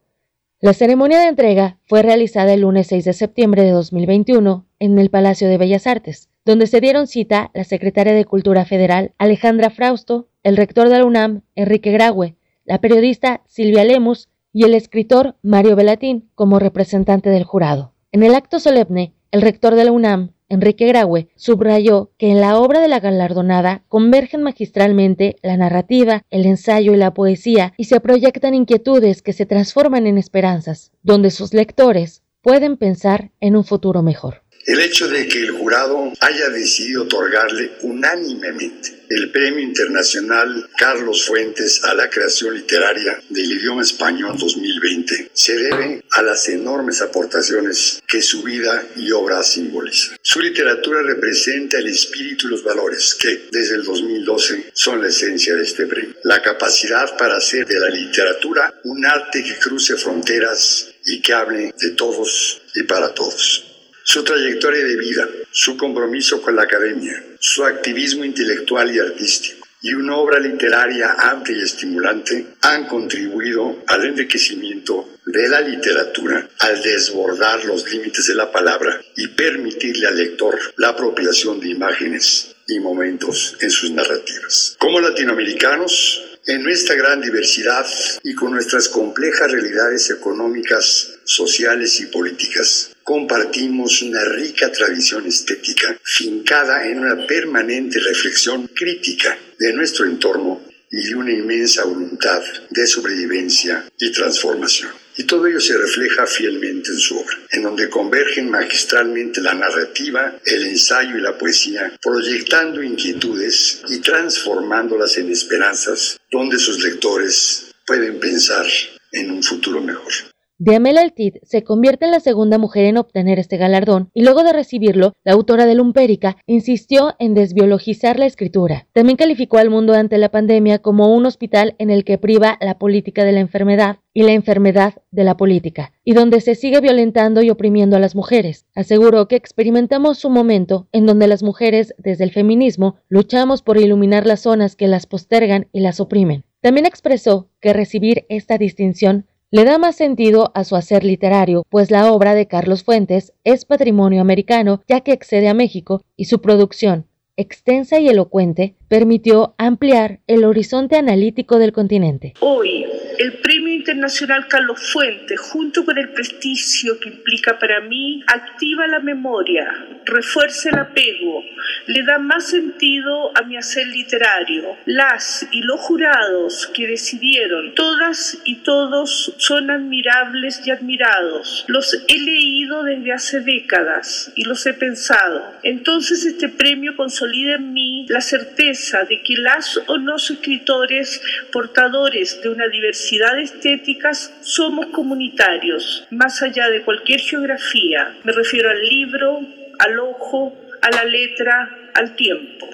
La ceremonia de entrega fue realizada el lunes 6 de septiembre de 2021 en el Palacio de Bellas Artes, donde se dieron cita la secretaria de Cultura Federal Alejandra Frausto, el rector de la UNAM Enrique Graue, la periodista Silvia Lemus y el escritor Mario Velatín como representante del jurado. En el acto solemne, el rector de la UNAM Enrique Graue subrayó que en la obra de la galardonada convergen magistralmente la narrativa, el ensayo y la poesía y se proyectan inquietudes que se transforman en esperanzas, donde sus lectores pueden pensar en un futuro mejor. El hecho de que el jurado haya decidido otorgarle unánimemente el Premio Internacional Carlos Fuentes a la Creación Literaria del Idioma Español 2020 se debe a las enormes aportaciones que su vida y obra simbolizan. Su literatura representa el espíritu y los valores que, desde el 2012, son la esencia de este premio. La capacidad para hacer de la literatura un arte que cruce fronteras y que hable de todos y para todos. Su trayectoria de vida, su compromiso con la academia, su activismo intelectual y artístico y una obra literaria amplia y estimulante han contribuido al enriquecimiento de la literatura al desbordar los límites de la palabra y permitirle al lector la apropiación de imágenes y momentos en sus narrativas. Como latinoamericanos, en nuestra gran diversidad y con nuestras complejas realidades económicas, sociales y políticas, compartimos una rica tradición estética fincada en una permanente reflexión crítica de nuestro entorno y de una inmensa voluntad de sobrevivencia y transformación. Y todo ello se refleja fielmente en su obra, en donde convergen magistralmente la narrativa, el ensayo y la poesía, proyectando inquietudes y transformándolas en esperanzas, donde sus lectores pueden pensar en un futuro mejor. Diamela Altid se convierte en la segunda mujer en obtener este galardón y luego de recibirlo, la autora de Lumpérica insistió en desbiologizar la escritura. También calificó al mundo ante la pandemia como un hospital en el que priva la política de la enfermedad y la enfermedad de la política, y donde se sigue violentando y oprimiendo a las mujeres. Aseguró que experimentamos un momento en donde las mujeres, desde el feminismo, luchamos por iluminar las zonas que las postergan y las oprimen. También expresó que recibir esta distinción le da más sentido a su hacer literario, pues la obra de Carlos Fuentes es patrimonio americano ya que excede a México y su producción, extensa y elocuente, permitió ampliar el horizonte analítico del continente. Hoy, el Premio Internacional Carlos Fuentes, junto con el prestigio que implica para mí, activa la memoria, refuerza el apego, le da más sentido a mi hacer literario. Las y los jurados que decidieron, todas y todos son admirables y admirados. Los he leído desde hace décadas y los he pensado. Entonces este premio consolida en mí la certeza de que las o los escritores portadores de una diversidad de estéticas somos comunitarios, más allá de cualquier geografía. Me refiero al libro, al ojo, a la letra, al tiempo.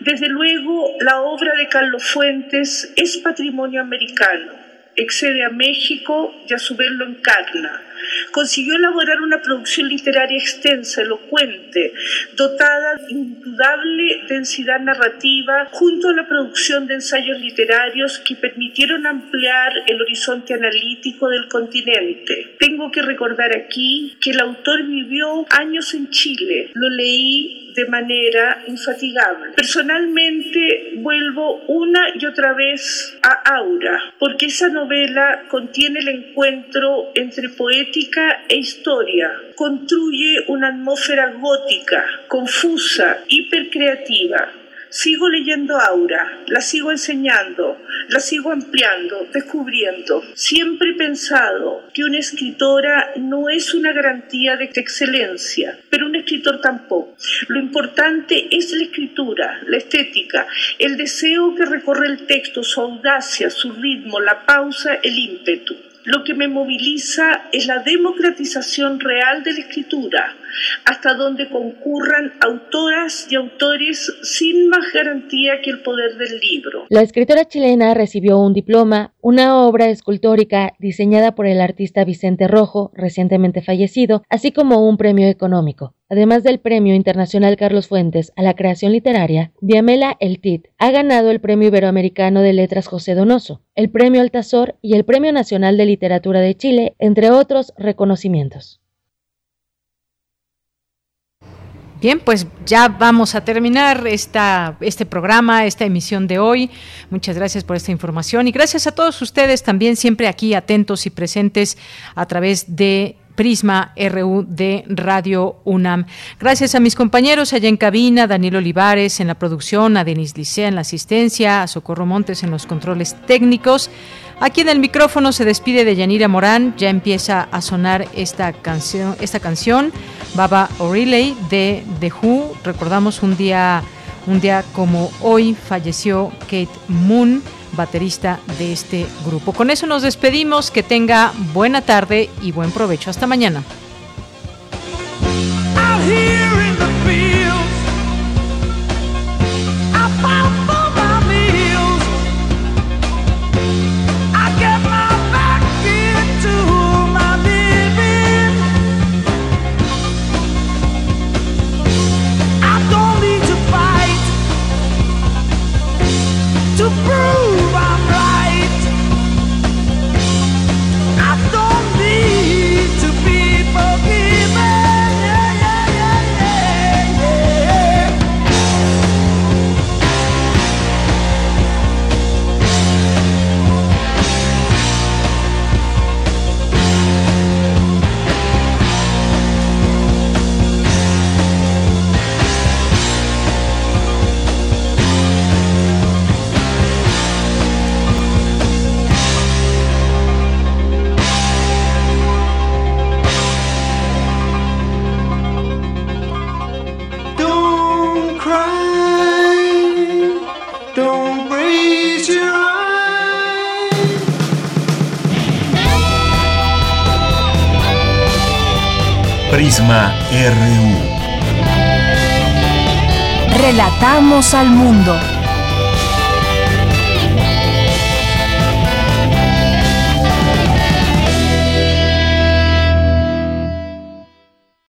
Desde luego, la obra de Carlos Fuentes es patrimonio americano, excede a México y a su vez lo encarna consiguió elaborar una producción literaria extensa, elocuente, dotada de indudable densidad narrativa, junto a la producción de ensayos literarios que permitieron ampliar el horizonte analítico del continente. Tengo que recordar aquí que el autor vivió años en Chile. Lo leí de manera infatigable. Personalmente vuelvo una y otra vez a Aura, porque esa novela contiene el encuentro entre poética e historia, construye una atmósfera gótica, confusa, hipercreativa Sigo leyendo Aura, la sigo enseñando, la sigo ampliando, descubriendo. Siempre he pensado que una escritora no es una garantía de excelencia, pero un escritor tampoco. Lo importante es la escritura, la estética, el deseo que recorre el texto, su audacia, su ritmo, la pausa, el ímpetu. Lo que me moviliza es la democratización real de la escritura, hasta donde concurran autoras y autores sin más garantía que el poder del libro. La escritora chilena recibió un diploma, una obra escultórica diseñada por el artista Vicente Rojo, recientemente fallecido, así como un premio económico. Además del Premio Internacional Carlos Fuentes a la creación literaria, Diamela El Tit ha ganado el Premio Iberoamericano de Letras José Donoso, el Premio Altazor y el Premio Nacional de Literatura de Chile, entre otros reconocimientos. Bien, pues ya vamos a terminar esta, este programa, esta emisión de hoy. Muchas gracias por esta información y gracias a todos ustedes también siempre aquí atentos y presentes a través de Prisma RU de Radio UNAM. Gracias a mis compañeros allá en cabina, Daniel Olivares en la producción, a Denis Licea en la asistencia, a Socorro Montes en los controles técnicos. Aquí en el micrófono se despide de Yanira Morán, ya empieza a sonar esta canción, esta canción Baba O'Reilly de The Who. Recordamos un día un día como hoy falleció Kate Moon baterista de este grupo. Con eso nos despedimos, que tenga buena tarde y buen provecho. Hasta mañana. RU. Relatamos al mundo.